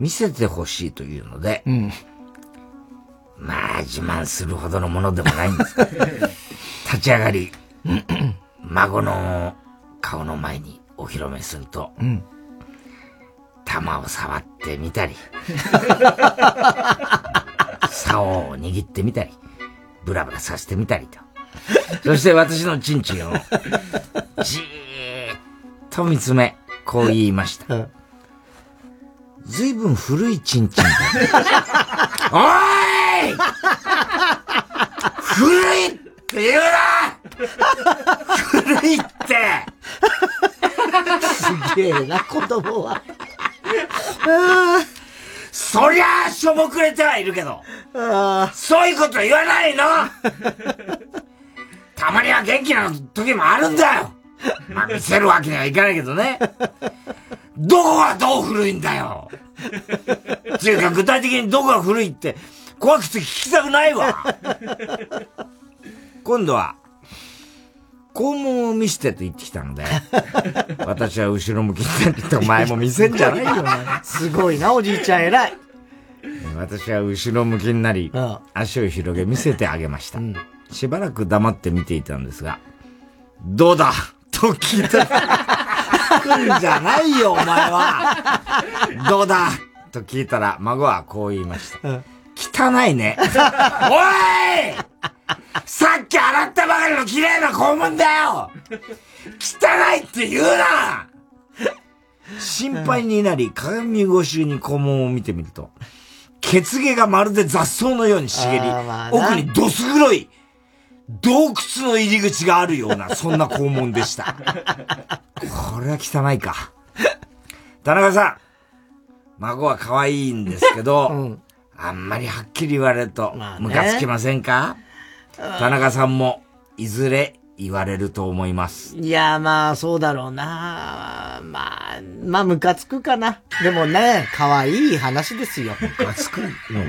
見せてほしいというので、うん。まあ自慢するほどのものでもないんですが 立ち上がり、孫の顔の前にお披露目すると、うん。玉を触ってみたり、竿を握ってみたり、ブラブラさせてみたりと。そして私のチンチンを、じーっと見つめ、こう言いました。ずいぶん古いチンチンだ。おーい!古いって言うな! 古いって! すげえな、子供は。そりゃあ、しょぼくれてはいるけど、そういうこと言わないの。たまには元気な時もあるんだよまあ、見せるわけにはいかないけどね。どこがどう古いんだよっていうか、具体的にどこが古いって、怖くて聞きたくないわ。今度は、肛門を見せてと言ってきたので、私は後ろ向きになってお前も見せんじゃないよな。すごいな、おじいちゃん偉い。私は後ろ向きになり、足を広げ見せてあげました。しばらく黙って見ていたんですが、どうだ？と聞いた。来んじゃないよ、お前は。どうだ？と聞いたら、孫はこう言いました。汚いね。おいさっき洗ったばかりの綺麗な肛門だよ汚いって言うな心配になり、鏡越しに肛門を見てみると、血毛がまるで雑草のように茂り、奥にどす黒い洞窟の入り口があるような、そんな肛門でした。これは汚いか。田中さん、孫は可愛いんですけど、あんまりはっきり言われると、ムカつきませんか？田中さんも、いずれ言われると思います。いや、まあ、そうだろうな。まあ、まあ、ムカつくかな。でもね、可愛い話ですよ。ムカつく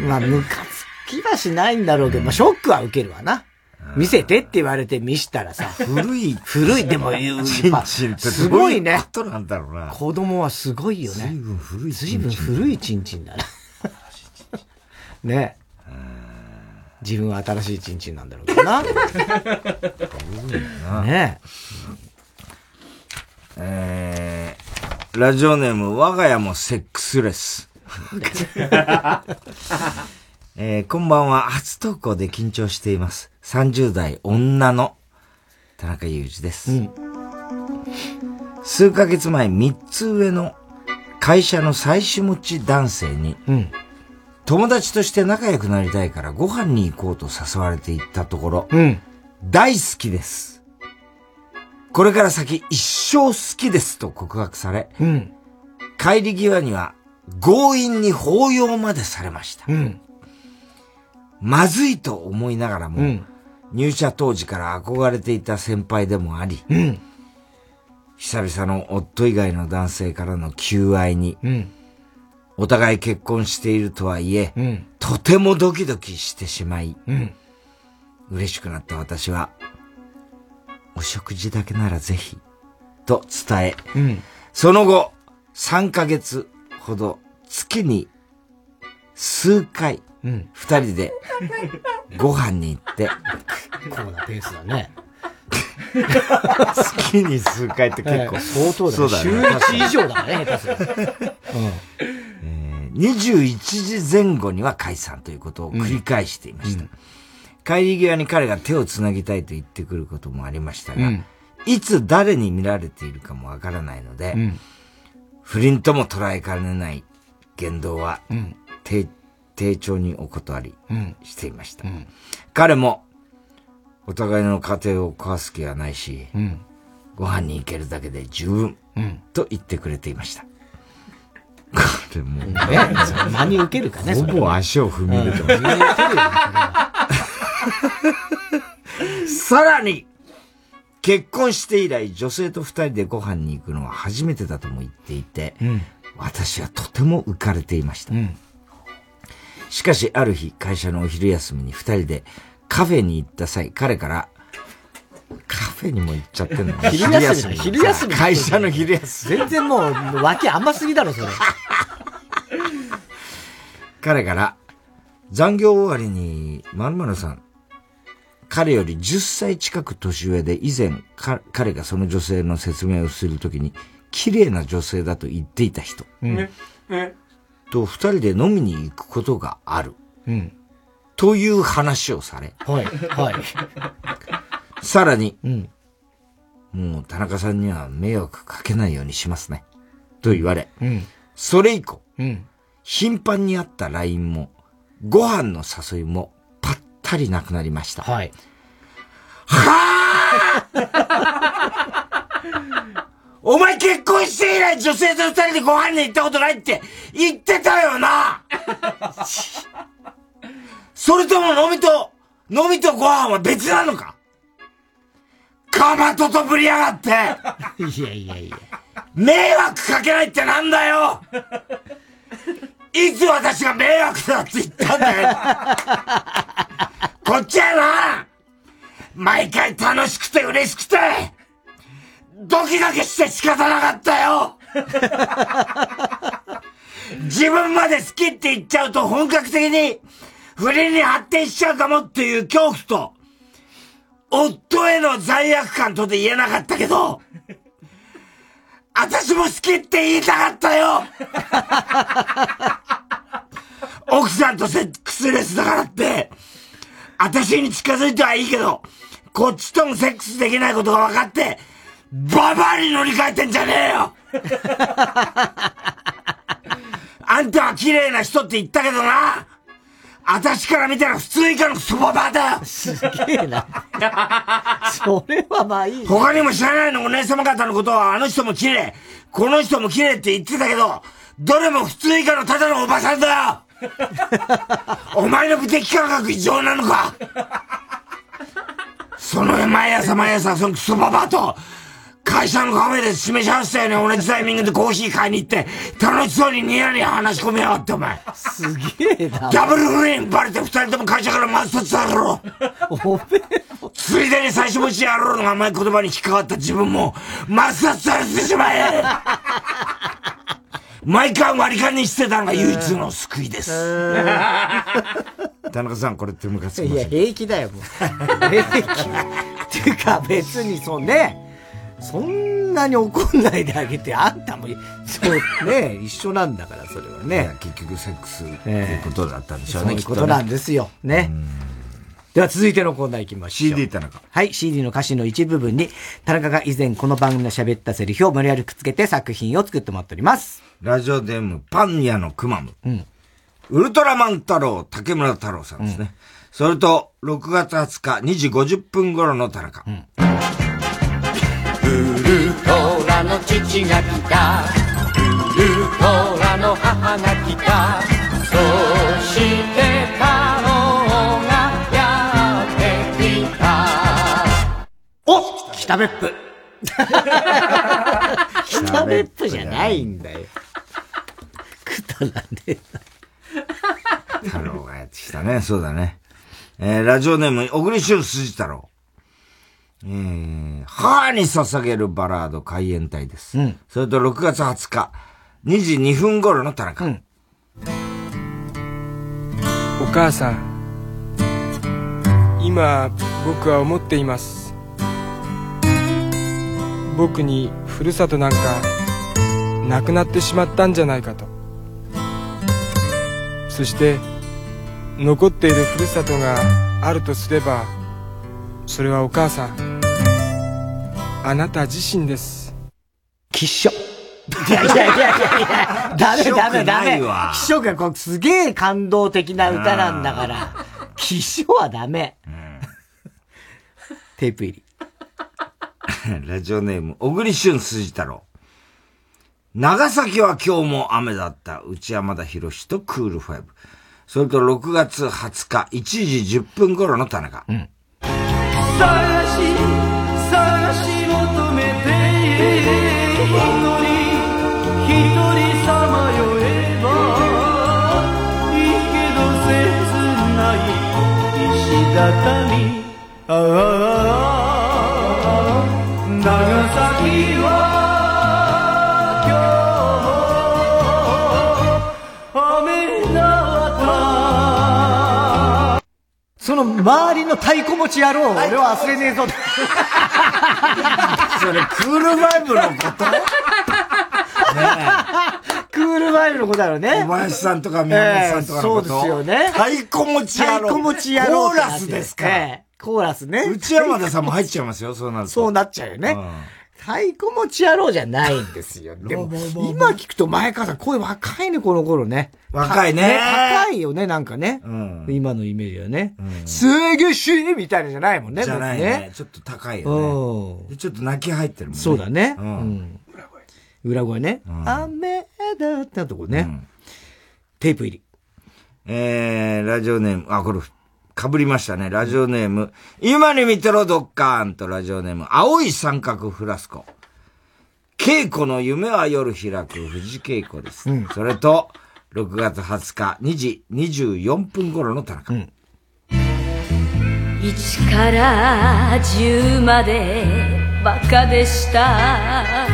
まあ、ムカつきはしないんだろうけど、まあ、ショックは受けるわな。見せてって言われて見したらさ。古い。古い。でも、やっすごいね。なんだろうな。子供はすごいよね。随分古い随分古いチンチンだな。ね自分は新しいチンチンなんだろうけどな。ねえー、ラジオネーム、我が家もセックスレス。えー、こんばんは。初投稿で緊張しています。30代女の田中裕二です。数ヶ月前、3つ上の会社の妻子持ち男性に、友達として仲良くなりたいからご飯に行こうと誘われて行ったところ、大好きです。これから先一生好きですと告白され、帰り際には強引に抱擁までされました。まずいと思いながらも、入社当時から憧れていた先輩でもあり、久々の夫以外の男性からの求愛に、お互い結婚しているとはいえ、とてもドキドキしてしまい、嬉しくなった私は、お食事だけならぜひ、と伝え、その後、3ヶ月ほど月に数回、二人で ご飯に行って、こうなペースだね。月に数回って結構、相当だねそうだね。週一以上だからね、下手すると。えー21時前後には解散ということを繰り返していました。帰り際に彼が手をつなぎたいと言ってくることもありましたが、うんいつ誰に見られているかもわからないので、不倫とも捉えかねない言動は、丁丁重にお断りしていました。彼も、お互いの家庭を壊す気はないし、ご飯に行けるだけで十分、と言ってくれていました。これも。うね、真に受けるかね、ほぼ足を踏み入れて さらに、結婚して以来、女性と二人でご飯に行くのは初めてだとも言っていて、私はとても浮かれていました。しかし、ある日、会社のお昼休みに二人でカフェに行った際、彼から、カフェにも行っちゃってんの 昼休み、昼休み。会社の昼休み。全然もう、脇甘すぎだろ、それ。彼から、残業終わりに、〇〇さん、彼より10歳近く年上で以前、か彼がその女性の説明をするときに、綺麗な女性だと言っていた人、と二人で飲みに行くことがある。という話をされ、はい、はい。さらに、もう田中さんには迷惑かけないようにしますね。と言われ、それ以降、頻繁にあった LINE も、ご飯の誘いもぱったりなくなりました。はい。お前結婚して以来女性と二人でご飯に行ったことないって言ってたよな。それとも飲みと、飲みとご飯は別なのか？かまととぶりやがって。いやいやいや。迷惑かけないってなんだよ。いつ私が迷惑だって言ったんだよ。こっちはな、毎回楽しくて嬉しくて、ドキドキして仕方なかったよ。自分まで好きって言っちゃうと本格的に不倫に発展しちゃうかもっていう恐怖と、夫への罪悪感とで言えなかったけど、私も好きって言いたかったよ。奥さんとセックスレスだからって、私に近づいてはいいけど、こっちともセックスできないことが分かって、ババアに乗り換えてんじゃねえよ。あんたは綺麗な人って言ったけどな。私から見たら普通以下のクソババアだよ。すげえな。それはまあいい。他にも知らないのお姉様方のことはあの人も綺麗、この人も綺麗って言ってたけど、どれも普通以下のただのおばさんだよ。お前の無敵感覚異常なのか。その毎朝毎朝そのクソババアと、会社のカフェで示し合わせたよね、同じタイミングでコーヒー買いに行って、楽しそうにニヤニヤ話し込みやがって、お前。すげえな。ダブル不倫バレて二人とも会社から抹殺だろおめついでに最初もしやろうの甘い言葉に引っかかった自分も抹殺されてしまえ毎回割り勘にしてたのが唯一の救いです。田中さん、これってムカつきまいや、平気だよ、もう。平気。っていうか、別にそうね、そんなに怒んないであげて、あんたも、そうね、一緒なんだから、それはね。結局セックスっていうことだったんでしょうね、そういうことなんですよ。ね。では続いてのコーナー行きましょう。CD 田中。はい、CD の歌詞の一部分に、田中が以前この番組の喋ったセリフを無理やりくっつけて作品を作ってもらっております。ラジオネーム、パン屋のくまむ。ウルトラマン太郎、竹村太郎さんですね。それと、6月20日2時50分頃の田中。ウルトラの父が来たウルトラの母が来たそして太郎がやってきたお北別府北別府じゃないんだよ。くだらねえ太郎がやってきたね。そうだね。えー、ラジオネーム、小栗旬筋太郎。えー、母に捧げるバラード海援隊です。それと6月20日、2時2分頃の田中。お母さん今僕は思っています僕にふるさとなんかなくなってしまったんじゃないかとそして残っているふるさとがあるとすればそれはお母さんあなた自身ですきっしょいやいやいやいやいや、ダメダメダメ。気色ないわ気色がこうすげえ感動的な歌なんだから。気象はダメ。テープ入り。ラジオネーム、小栗旬筋太郎。長崎は今日も雨だった内山田博士とクールファイブ。それと6月20日1時10分頃の田中。探し探し求めて一人一人さまよえばいいけど切ない石畳。ああ長崎はその周りの太鼓持ち野郎、俺は忘れねえぞ。それ、クールファイブのこと？クールファイブのことだろうね。小林さんとか宮本さんとかのこと、ええそうですよね。太鼓持ち野郎太鼓持ち野郎コーラスですから。ええコーラスね。内山田さんも入っちゃいますよ、そうなると。そうなっちゃうよね。太鼓持ち野郎じゃないんですよ。でも、今聞くと前川さん声若いね、この頃ね。若いね高いよね、なんかね。今のイメージはね。すげしーみたいなじゃないもんね。じゃないね。ちょっと高いよね。でちょっと泣き入ってるもんね。そうだね。ううんん。裏声ね。雨だったとこね。テープ入り。えー、ラジオネーム、あ、これ、被りましたね。ラジオネーム、今に見てろドッカーンとラジオネーム、青い三角フラスコ。稽古の夢は夜開く藤稽古です。それと、6月20日2時24分頃の田中。1から10までバカでした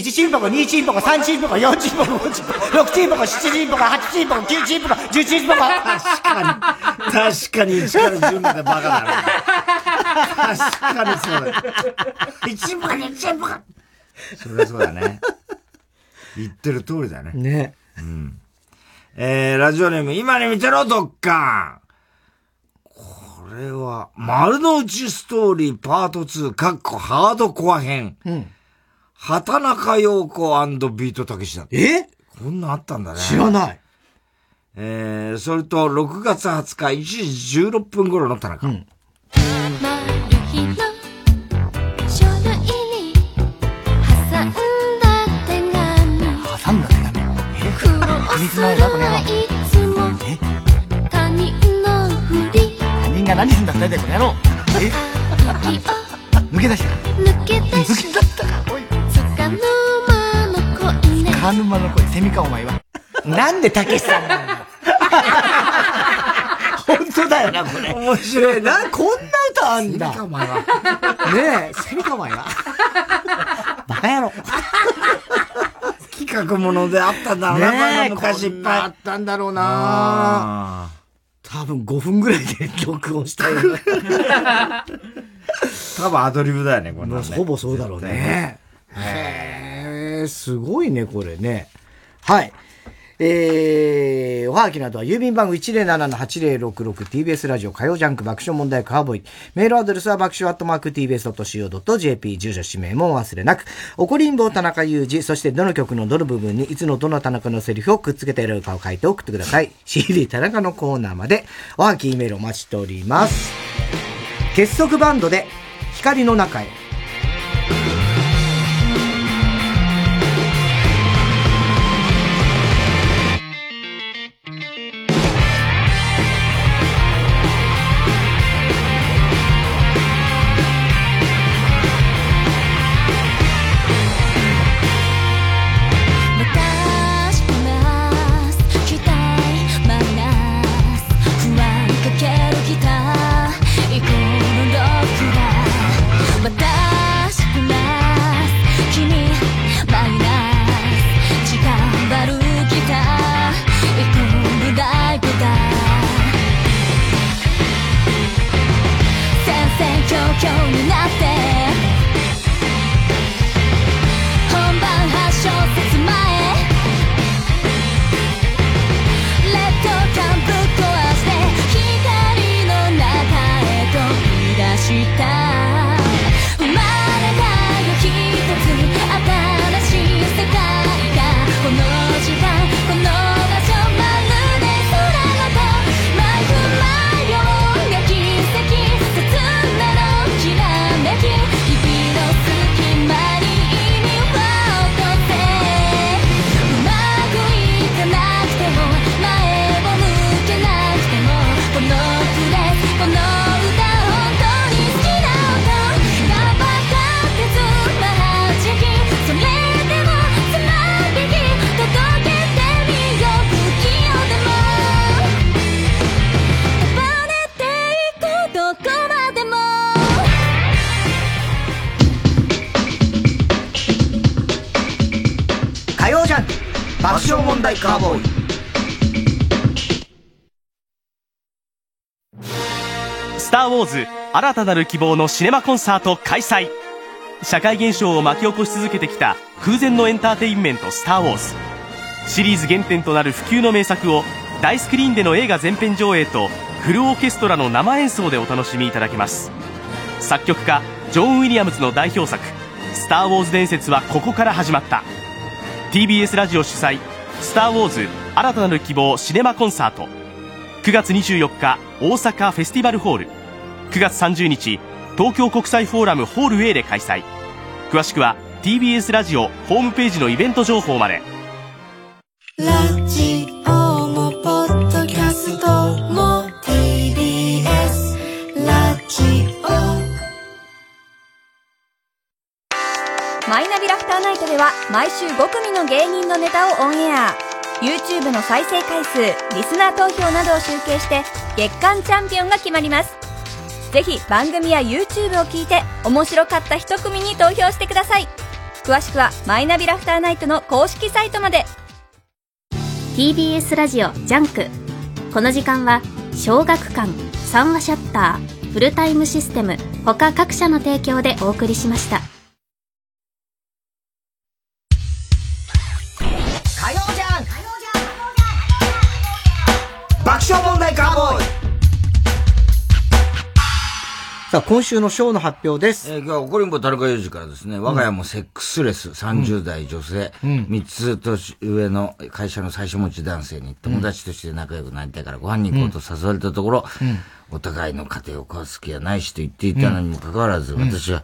1チンポコ、2チンポコ、3チンポコ、4チンポコ、5チンポコ、6チンポコ、7チンポコ、8チンポコ、9チンポコ、10チンポコ。確かに。確かに1から10までバカだね。確かにそうだ。1チンポコ、2チンポコ。そりゃそうだね。言ってる通りだね。ね。うん。えー、ラジオネーム、今に見てろ、ドッカン。これは、丸の内ストーリーパート2、かっこハードコア編。うん。畑中陽子ビートたけしだって。え？こんなんあったんだね。知らない。えー、それと、6月20日1時16分頃の田中。マルヒの書類に挟んだ手紙挟んだ手紙？苦労するはいつも他人のふり他人が何すんだってこの野郎。え？抜け出した。抜け出しつかぬ間の恋ねカヌマの声、セミかお前は。なんでたけしさんなんだ本当だよな、これ。面白い。な、こんな歌あんだ。セミかお前は。ねえ、セミかお前は？バカ野郎。企画ものであったんだろうな、ね昔いっぱいあったんだろうな多分5分ぐらいで録音したよ。多分アドリブだよね、これ、ね。ほぼそうだろうね。へえ、すごいね、これね。はい。えー、おはがきなどは郵便番号 107-8066TBS ラジオ火曜ジャンク爆笑問題カーボーイ。メールアドレスは爆笑アットマーク TBS.CO.JP 住所氏名もお忘れなく。怒りんぼう田中裕二、そしてどの曲のどの部分にいつのどの田中のセリフをくっつけているかを書いて送ってください。CD 田中のコーナーまでおはがき、メールお待ちしております。結束バンドで光の中へ。笑問題カーボーイスター・ウォーズ新たなる希望のシネマコンサート開催。社会現象を巻き起こし続けてきた空前のエンターテインメント「スター・ウォーズ」シリーズ原点となる不朽の名作を大スクリーンでの映画全編上映とフルオーケストラの生演奏でお楽しみいただけます。作曲家ジョン・ウィリアムズの代表作「スター・ウォーズ伝説はここから始まった」TBS ラジオ主催「スター・ウォーズ新たなる希望シネマコンサート」9月24日大阪フェスティバルホール。9月30日東京国際フォーラムホール A で開催。詳しくは TBS ラジオホームページのイベント情報まで。45組の芸人のネタをオンエア。YouTube の再生回数リスナー投票などを集計して月間チャンピオンが決まります。ぜひ番組や YouTube を聞いて面白かった1組に投票してください。詳しくは「マイナビラフターナイト」の公式サイトまで。TBS ラジオジャンク。この時間は小学館3話シャッターフルタイムシステム他各社の提供でお送りしました。さあ、今週のショーの発表です。えー、今日は怒りんぼ田中裕二からですね、我が家もセックスレス30代女性、うん3つ年上の会社の最初持ち男性に友達として仲良くなりたいからご飯に行こうと誘われたところ、お互いの家庭を壊す気はないしと言っていたのにもかかわらず、うん私は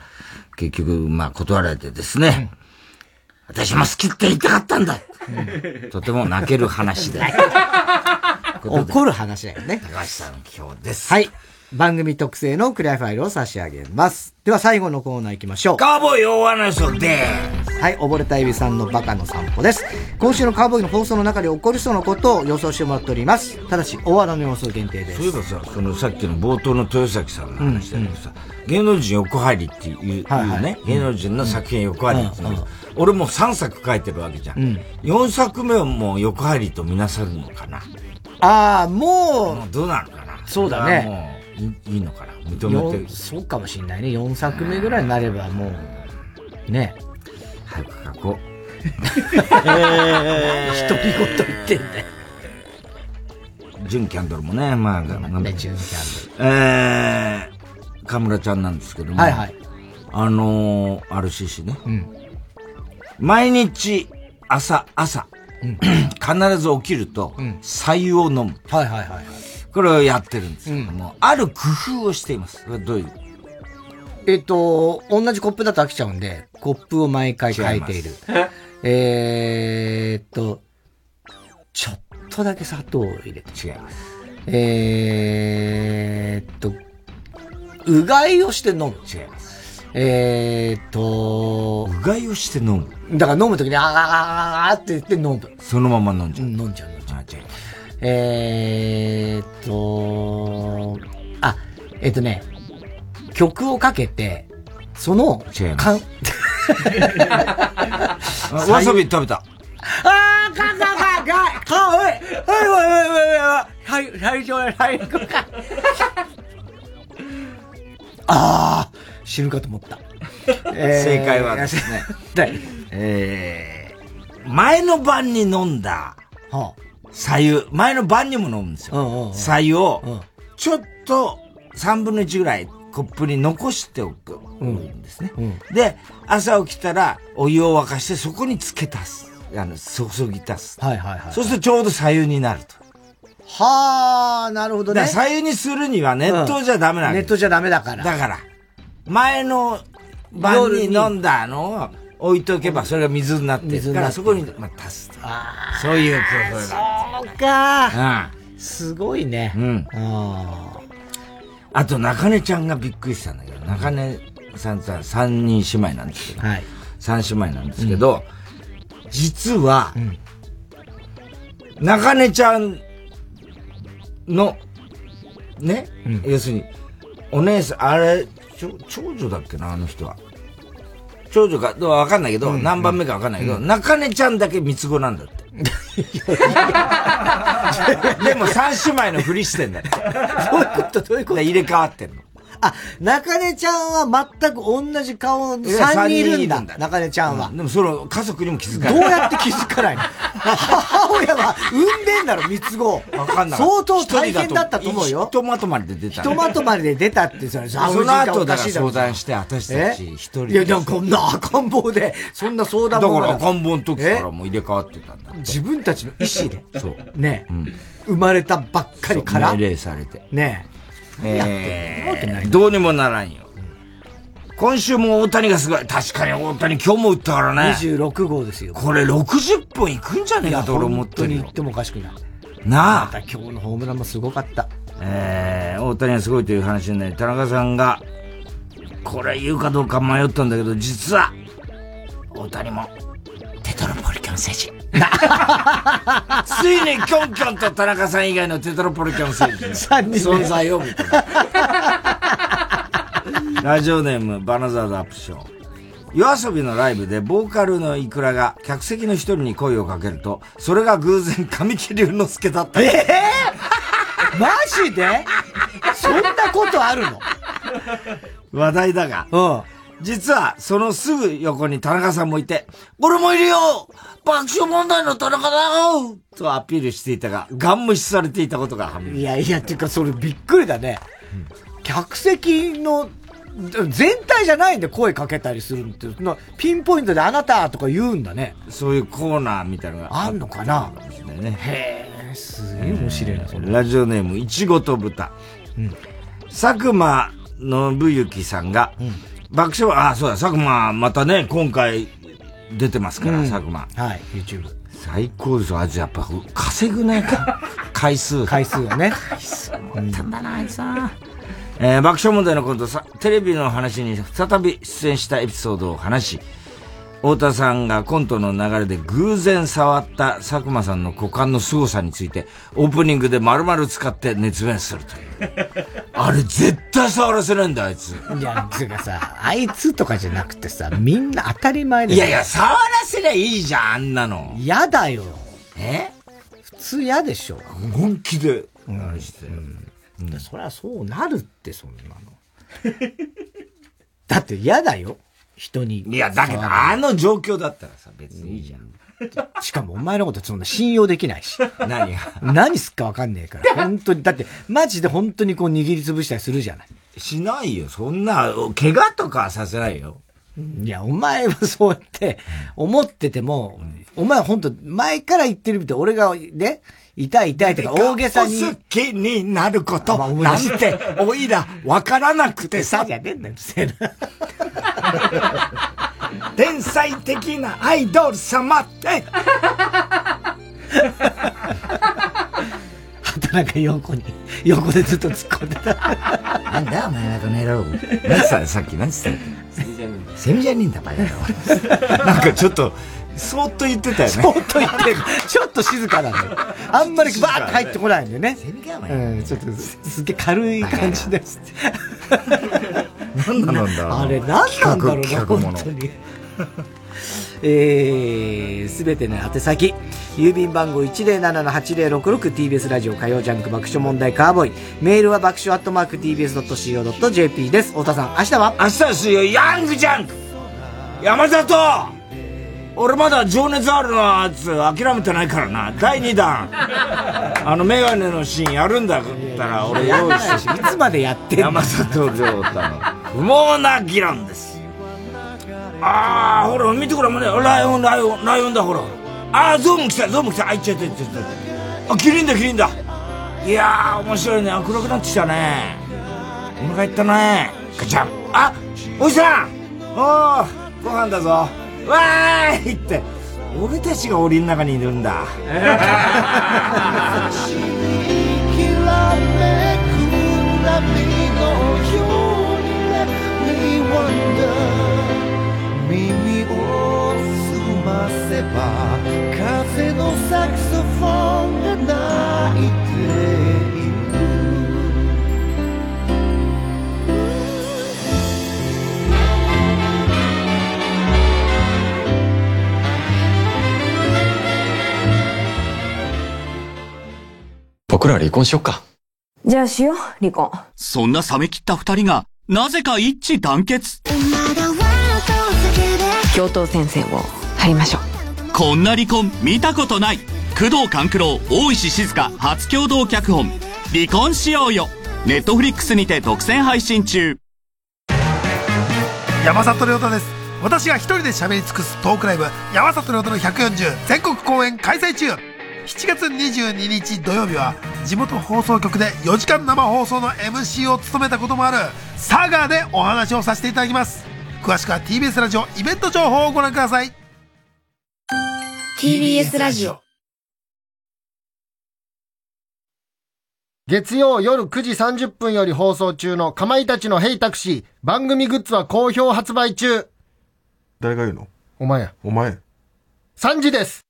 結局、まあ断られてですね、私も好きって言いたかったんだ、とても泣ける話で。怒る話だよね。高橋さん今日です。はい。番組特製のクリアファイルを差し上げます。では最後のコーナー行きましょう。カーボーイ大穴予測ではい、溺れたエビさんのバカの散歩です。今週のカーボーイの放送の中で起こりそうなことを予想してもらっております。ただし、大穴の予想限定です。そういえばさ、そのさっきの冒頭の豊崎さんの話だけどさ、芸能人横入りっていう,、はいはいね、芸能人の作品横入りっていうの、俺もう3作書いてるわけじゃん。うん4作目はもう横入りとみなさるのかな？ああ、もう、どうなのかな？そうだね。いいいのかな。認めてよそうかもしんないね。4作目ぐらいになればもう、ね。早く書こえ独り言言ってんだよ。う。純キャンドルもね、まあ、なんね、純キャンドル。えー、河村ちゃんなんですけども。はいはい。あのー、RCC ね。うん。毎日、朝、朝、必ず起きると、白湯を飲む。はいはいはい。これをやってるんですけども、ある工夫をしています。どういう？えっと、同じコップだと飽きちゃうんで、コップを毎回変えている。えーっと、ちょっとだけ砂糖を入れて。違います。えーっと、うがいをして飲む。違います。えーっと、うがいをして飲む。だから飲むときに、あーあーあーって言って飲む。そのまま飲んじゃう。飲んじゃう、飲んじゃう。えーっと、あ、えっとね、曲をかけて、その、違います わさび食べた。あー、かんかんかんかんかんおいおいおいおいおいはい、最初は最後か。あー、死ぬかと思った。正解はですね、えー、前の晩に飲んだ、左右、前の晩にも飲むんですよ。左右を、ちょっと3分の1ぐらいコップに残しておくんですね。で、朝起きたらお湯を沸かしてそこにつけ足す。あの、注ぎ足す。はいはいはい。そうするとちょうど左右になると。はー、なるほどね。左右にするには熱湯じゃダメなんネットじゃダメだから。だから、前の晩に飲んだのを置いとけばそれが水になってるから、そこに、まあ、足すと。そういう工夫が。そうか。すごいね。うん。あと、中根ちゃんがびっくりしたんだけど、中根さんさ、三人姉妹なんですけど、三姉妹なんですけど、実は、中根ちゃんの、ね、要するに、お姉さん、あれ、長女だっけな、あの人は。長女か、どうわかんないけど、何番目かわかんないけど、中根ちゃんだけ三つ子なんだって。でも三姉妹のふりしてんだよ。どういうことどういうこと？入れ替わってんの。あ、中根ちゃんは全く同じ顔のいや3人いるんだ。んだ中根ちゃんは。でもその家族にも気づかどない。うやって気づかないの？母親は産んでんだろ、三つ子。わかんない。相当大変だったと思うよ。ひとまとまりで出た。ひとまとまりで出たって、それ、その後だから相談して、私たちえ？一人で。いや、でもこんな赤ん坊で、そんな相談もだから赤ん坊の時からもう入れ替わってたんだ。自分たちの意思で。そう。ね、生まれたばっかりから。命令されて。ねえー、どうにもならんよ。今週も大谷がすごい。確かに大谷今日も打ったからね。26号ですよ。これ60本いくんじゃねえかと俺思ってるよ本当に言ってもおかしくない。なあまた今日のホームランもすごかった。えー、大谷はすごいという話になり、田中さんが、これ言うかどうか迷ったんだけど、実は、大谷も、テトロポリカン星人。ついにキョンキョンと田中さん以外のテトロポリキャン星人の存在を認めた。ラジオネームバナザードアップショー。夜遊びのライブでボーカルのイクラが客席の一人に声をかけると、それが偶然神木隆之介だった。ええー、マジで？そんなことあるの？話題だが。うん。実は、そのすぐ横に田中さんもいて、俺もいるよ爆笑問題の田中だよとアピールしていたが、ガン無視されていたことが判明。いやいや、っていうかそれびっくりだね。うん、客席の全体じゃないんで声かけたりするって、ピンポイントであなたとか言うんだね。そういうコーナーみたいなのがあんのかな？ね。へえ、すげえ面白いな、それ。ラジオネーム、いちごと豚。うん。佐久間信之さんが、うん、爆笑、あ、そうだ、佐久間、またね、今回出てますから、うん、佐久間。はい、YouTube。最高ですよ、あいつやっぱ稼ぐね、回数。回数をね。回数持ったんだな、あいつは。えー、爆笑問題のコントさ、テレビの話に再び出演したエピソードを話し、太田さんがコントの流れで偶然触った佐久間さんの股間の凄さについて、オープニングで丸々使って熱弁するという。あれ絶対触らせないんだ、あいつ。いや、つうかさ、あいつとかじゃなくてさ、みんな当たり前で。いやいや、触らせりゃいいじゃん、あんなの。嫌だよ。え？普通嫌でしょ。本気で。うん、うんうん、そりゃそうなるって、そんなの。だって嫌だよ。人に。いや、だけど、あの状況だったらさ、別にいいじゃん。しかもお前のことそんな信用できないし。何が？何すっかわかんねえから。本当に、だって、マジで本当にこう握りつぶしたりするじゃない。しないよ。そんな、怪我とかさせないよ。いや、お前はそうやって思ってても、お前本当前から言ってるみたい俺がね、痛い痛いとか大げさに。好きになること、なんて、おいら、わからなくてさ。じゃねえんだよ、せな。天才的なアイドル様って。畑中横に、横でずっと突っ込んでた。なんだお前はこの野郎。何さ、さっき何つったセミじゃねえんだ、バカ野郎。なんかちょっと、そーっと言ってたよね。そーっと言ってる。ちょっと静かなんだよ。あんまりバーッと入ってこないんでね。セミかうん、ちょっとすげえ軽い感じです。何なんだ？あれ何なんだろうな、本当に。えー、すべての宛先。郵便番号 107-8066TBS ラジオ火曜ジャンク爆笑問題カーボーイ。メールは爆笑アットマーク TBS.CO.JP です。太田さん、明日は？明日ですよ、ヤングジャンク山里俺まだ情熱あるのやつ諦めてないからな。第2弾。あのメガネのシーンやるんだったら俺用意していつまでやってんの山里亮太の不毛な議論です。ああ、ほら、見てくれ、ライオン、ライオン、ライオンだ、ほら。ああ、ゾウも来た、ゾウも来た。あ、いっちゃった、いっちゃった。あ、キリンだ、キリンだ。いやー、面白いね。黒くなってきたね。お腹いったね。ガチャン。あ、おじさんおー、ご飯だぞ。わーいって。俺たちが檻の中にいるんだ。耳を澄ませば風のサクソフォンが鳴いて僕ら離婚しよっか。じゃあしよう、離婚。そんな冷め切った二人が、なぜか一致団結。教頭先生を貼りましょう。こんな離婚見たことない。工藤官九郎、大石静香初共同脚本。離婚しようよ。ネットフリックスにて独占配信中。山里亮太です。私が一人で喋り尽くすトークライブ、山里亮太の140全国公演開催中7月22日土曜日は地元放送局で4時間生放送の MC を務めたこともある佐賀でお話をさせていただきます。詳しくは TBS ラジオイベント情報をご覧ください。TBS ラジオ。月曜夜9時30分より放送中のかまいたちのヘイタクシー番組グッズは好評発売中。誰が言うの？お前。やお前。3時です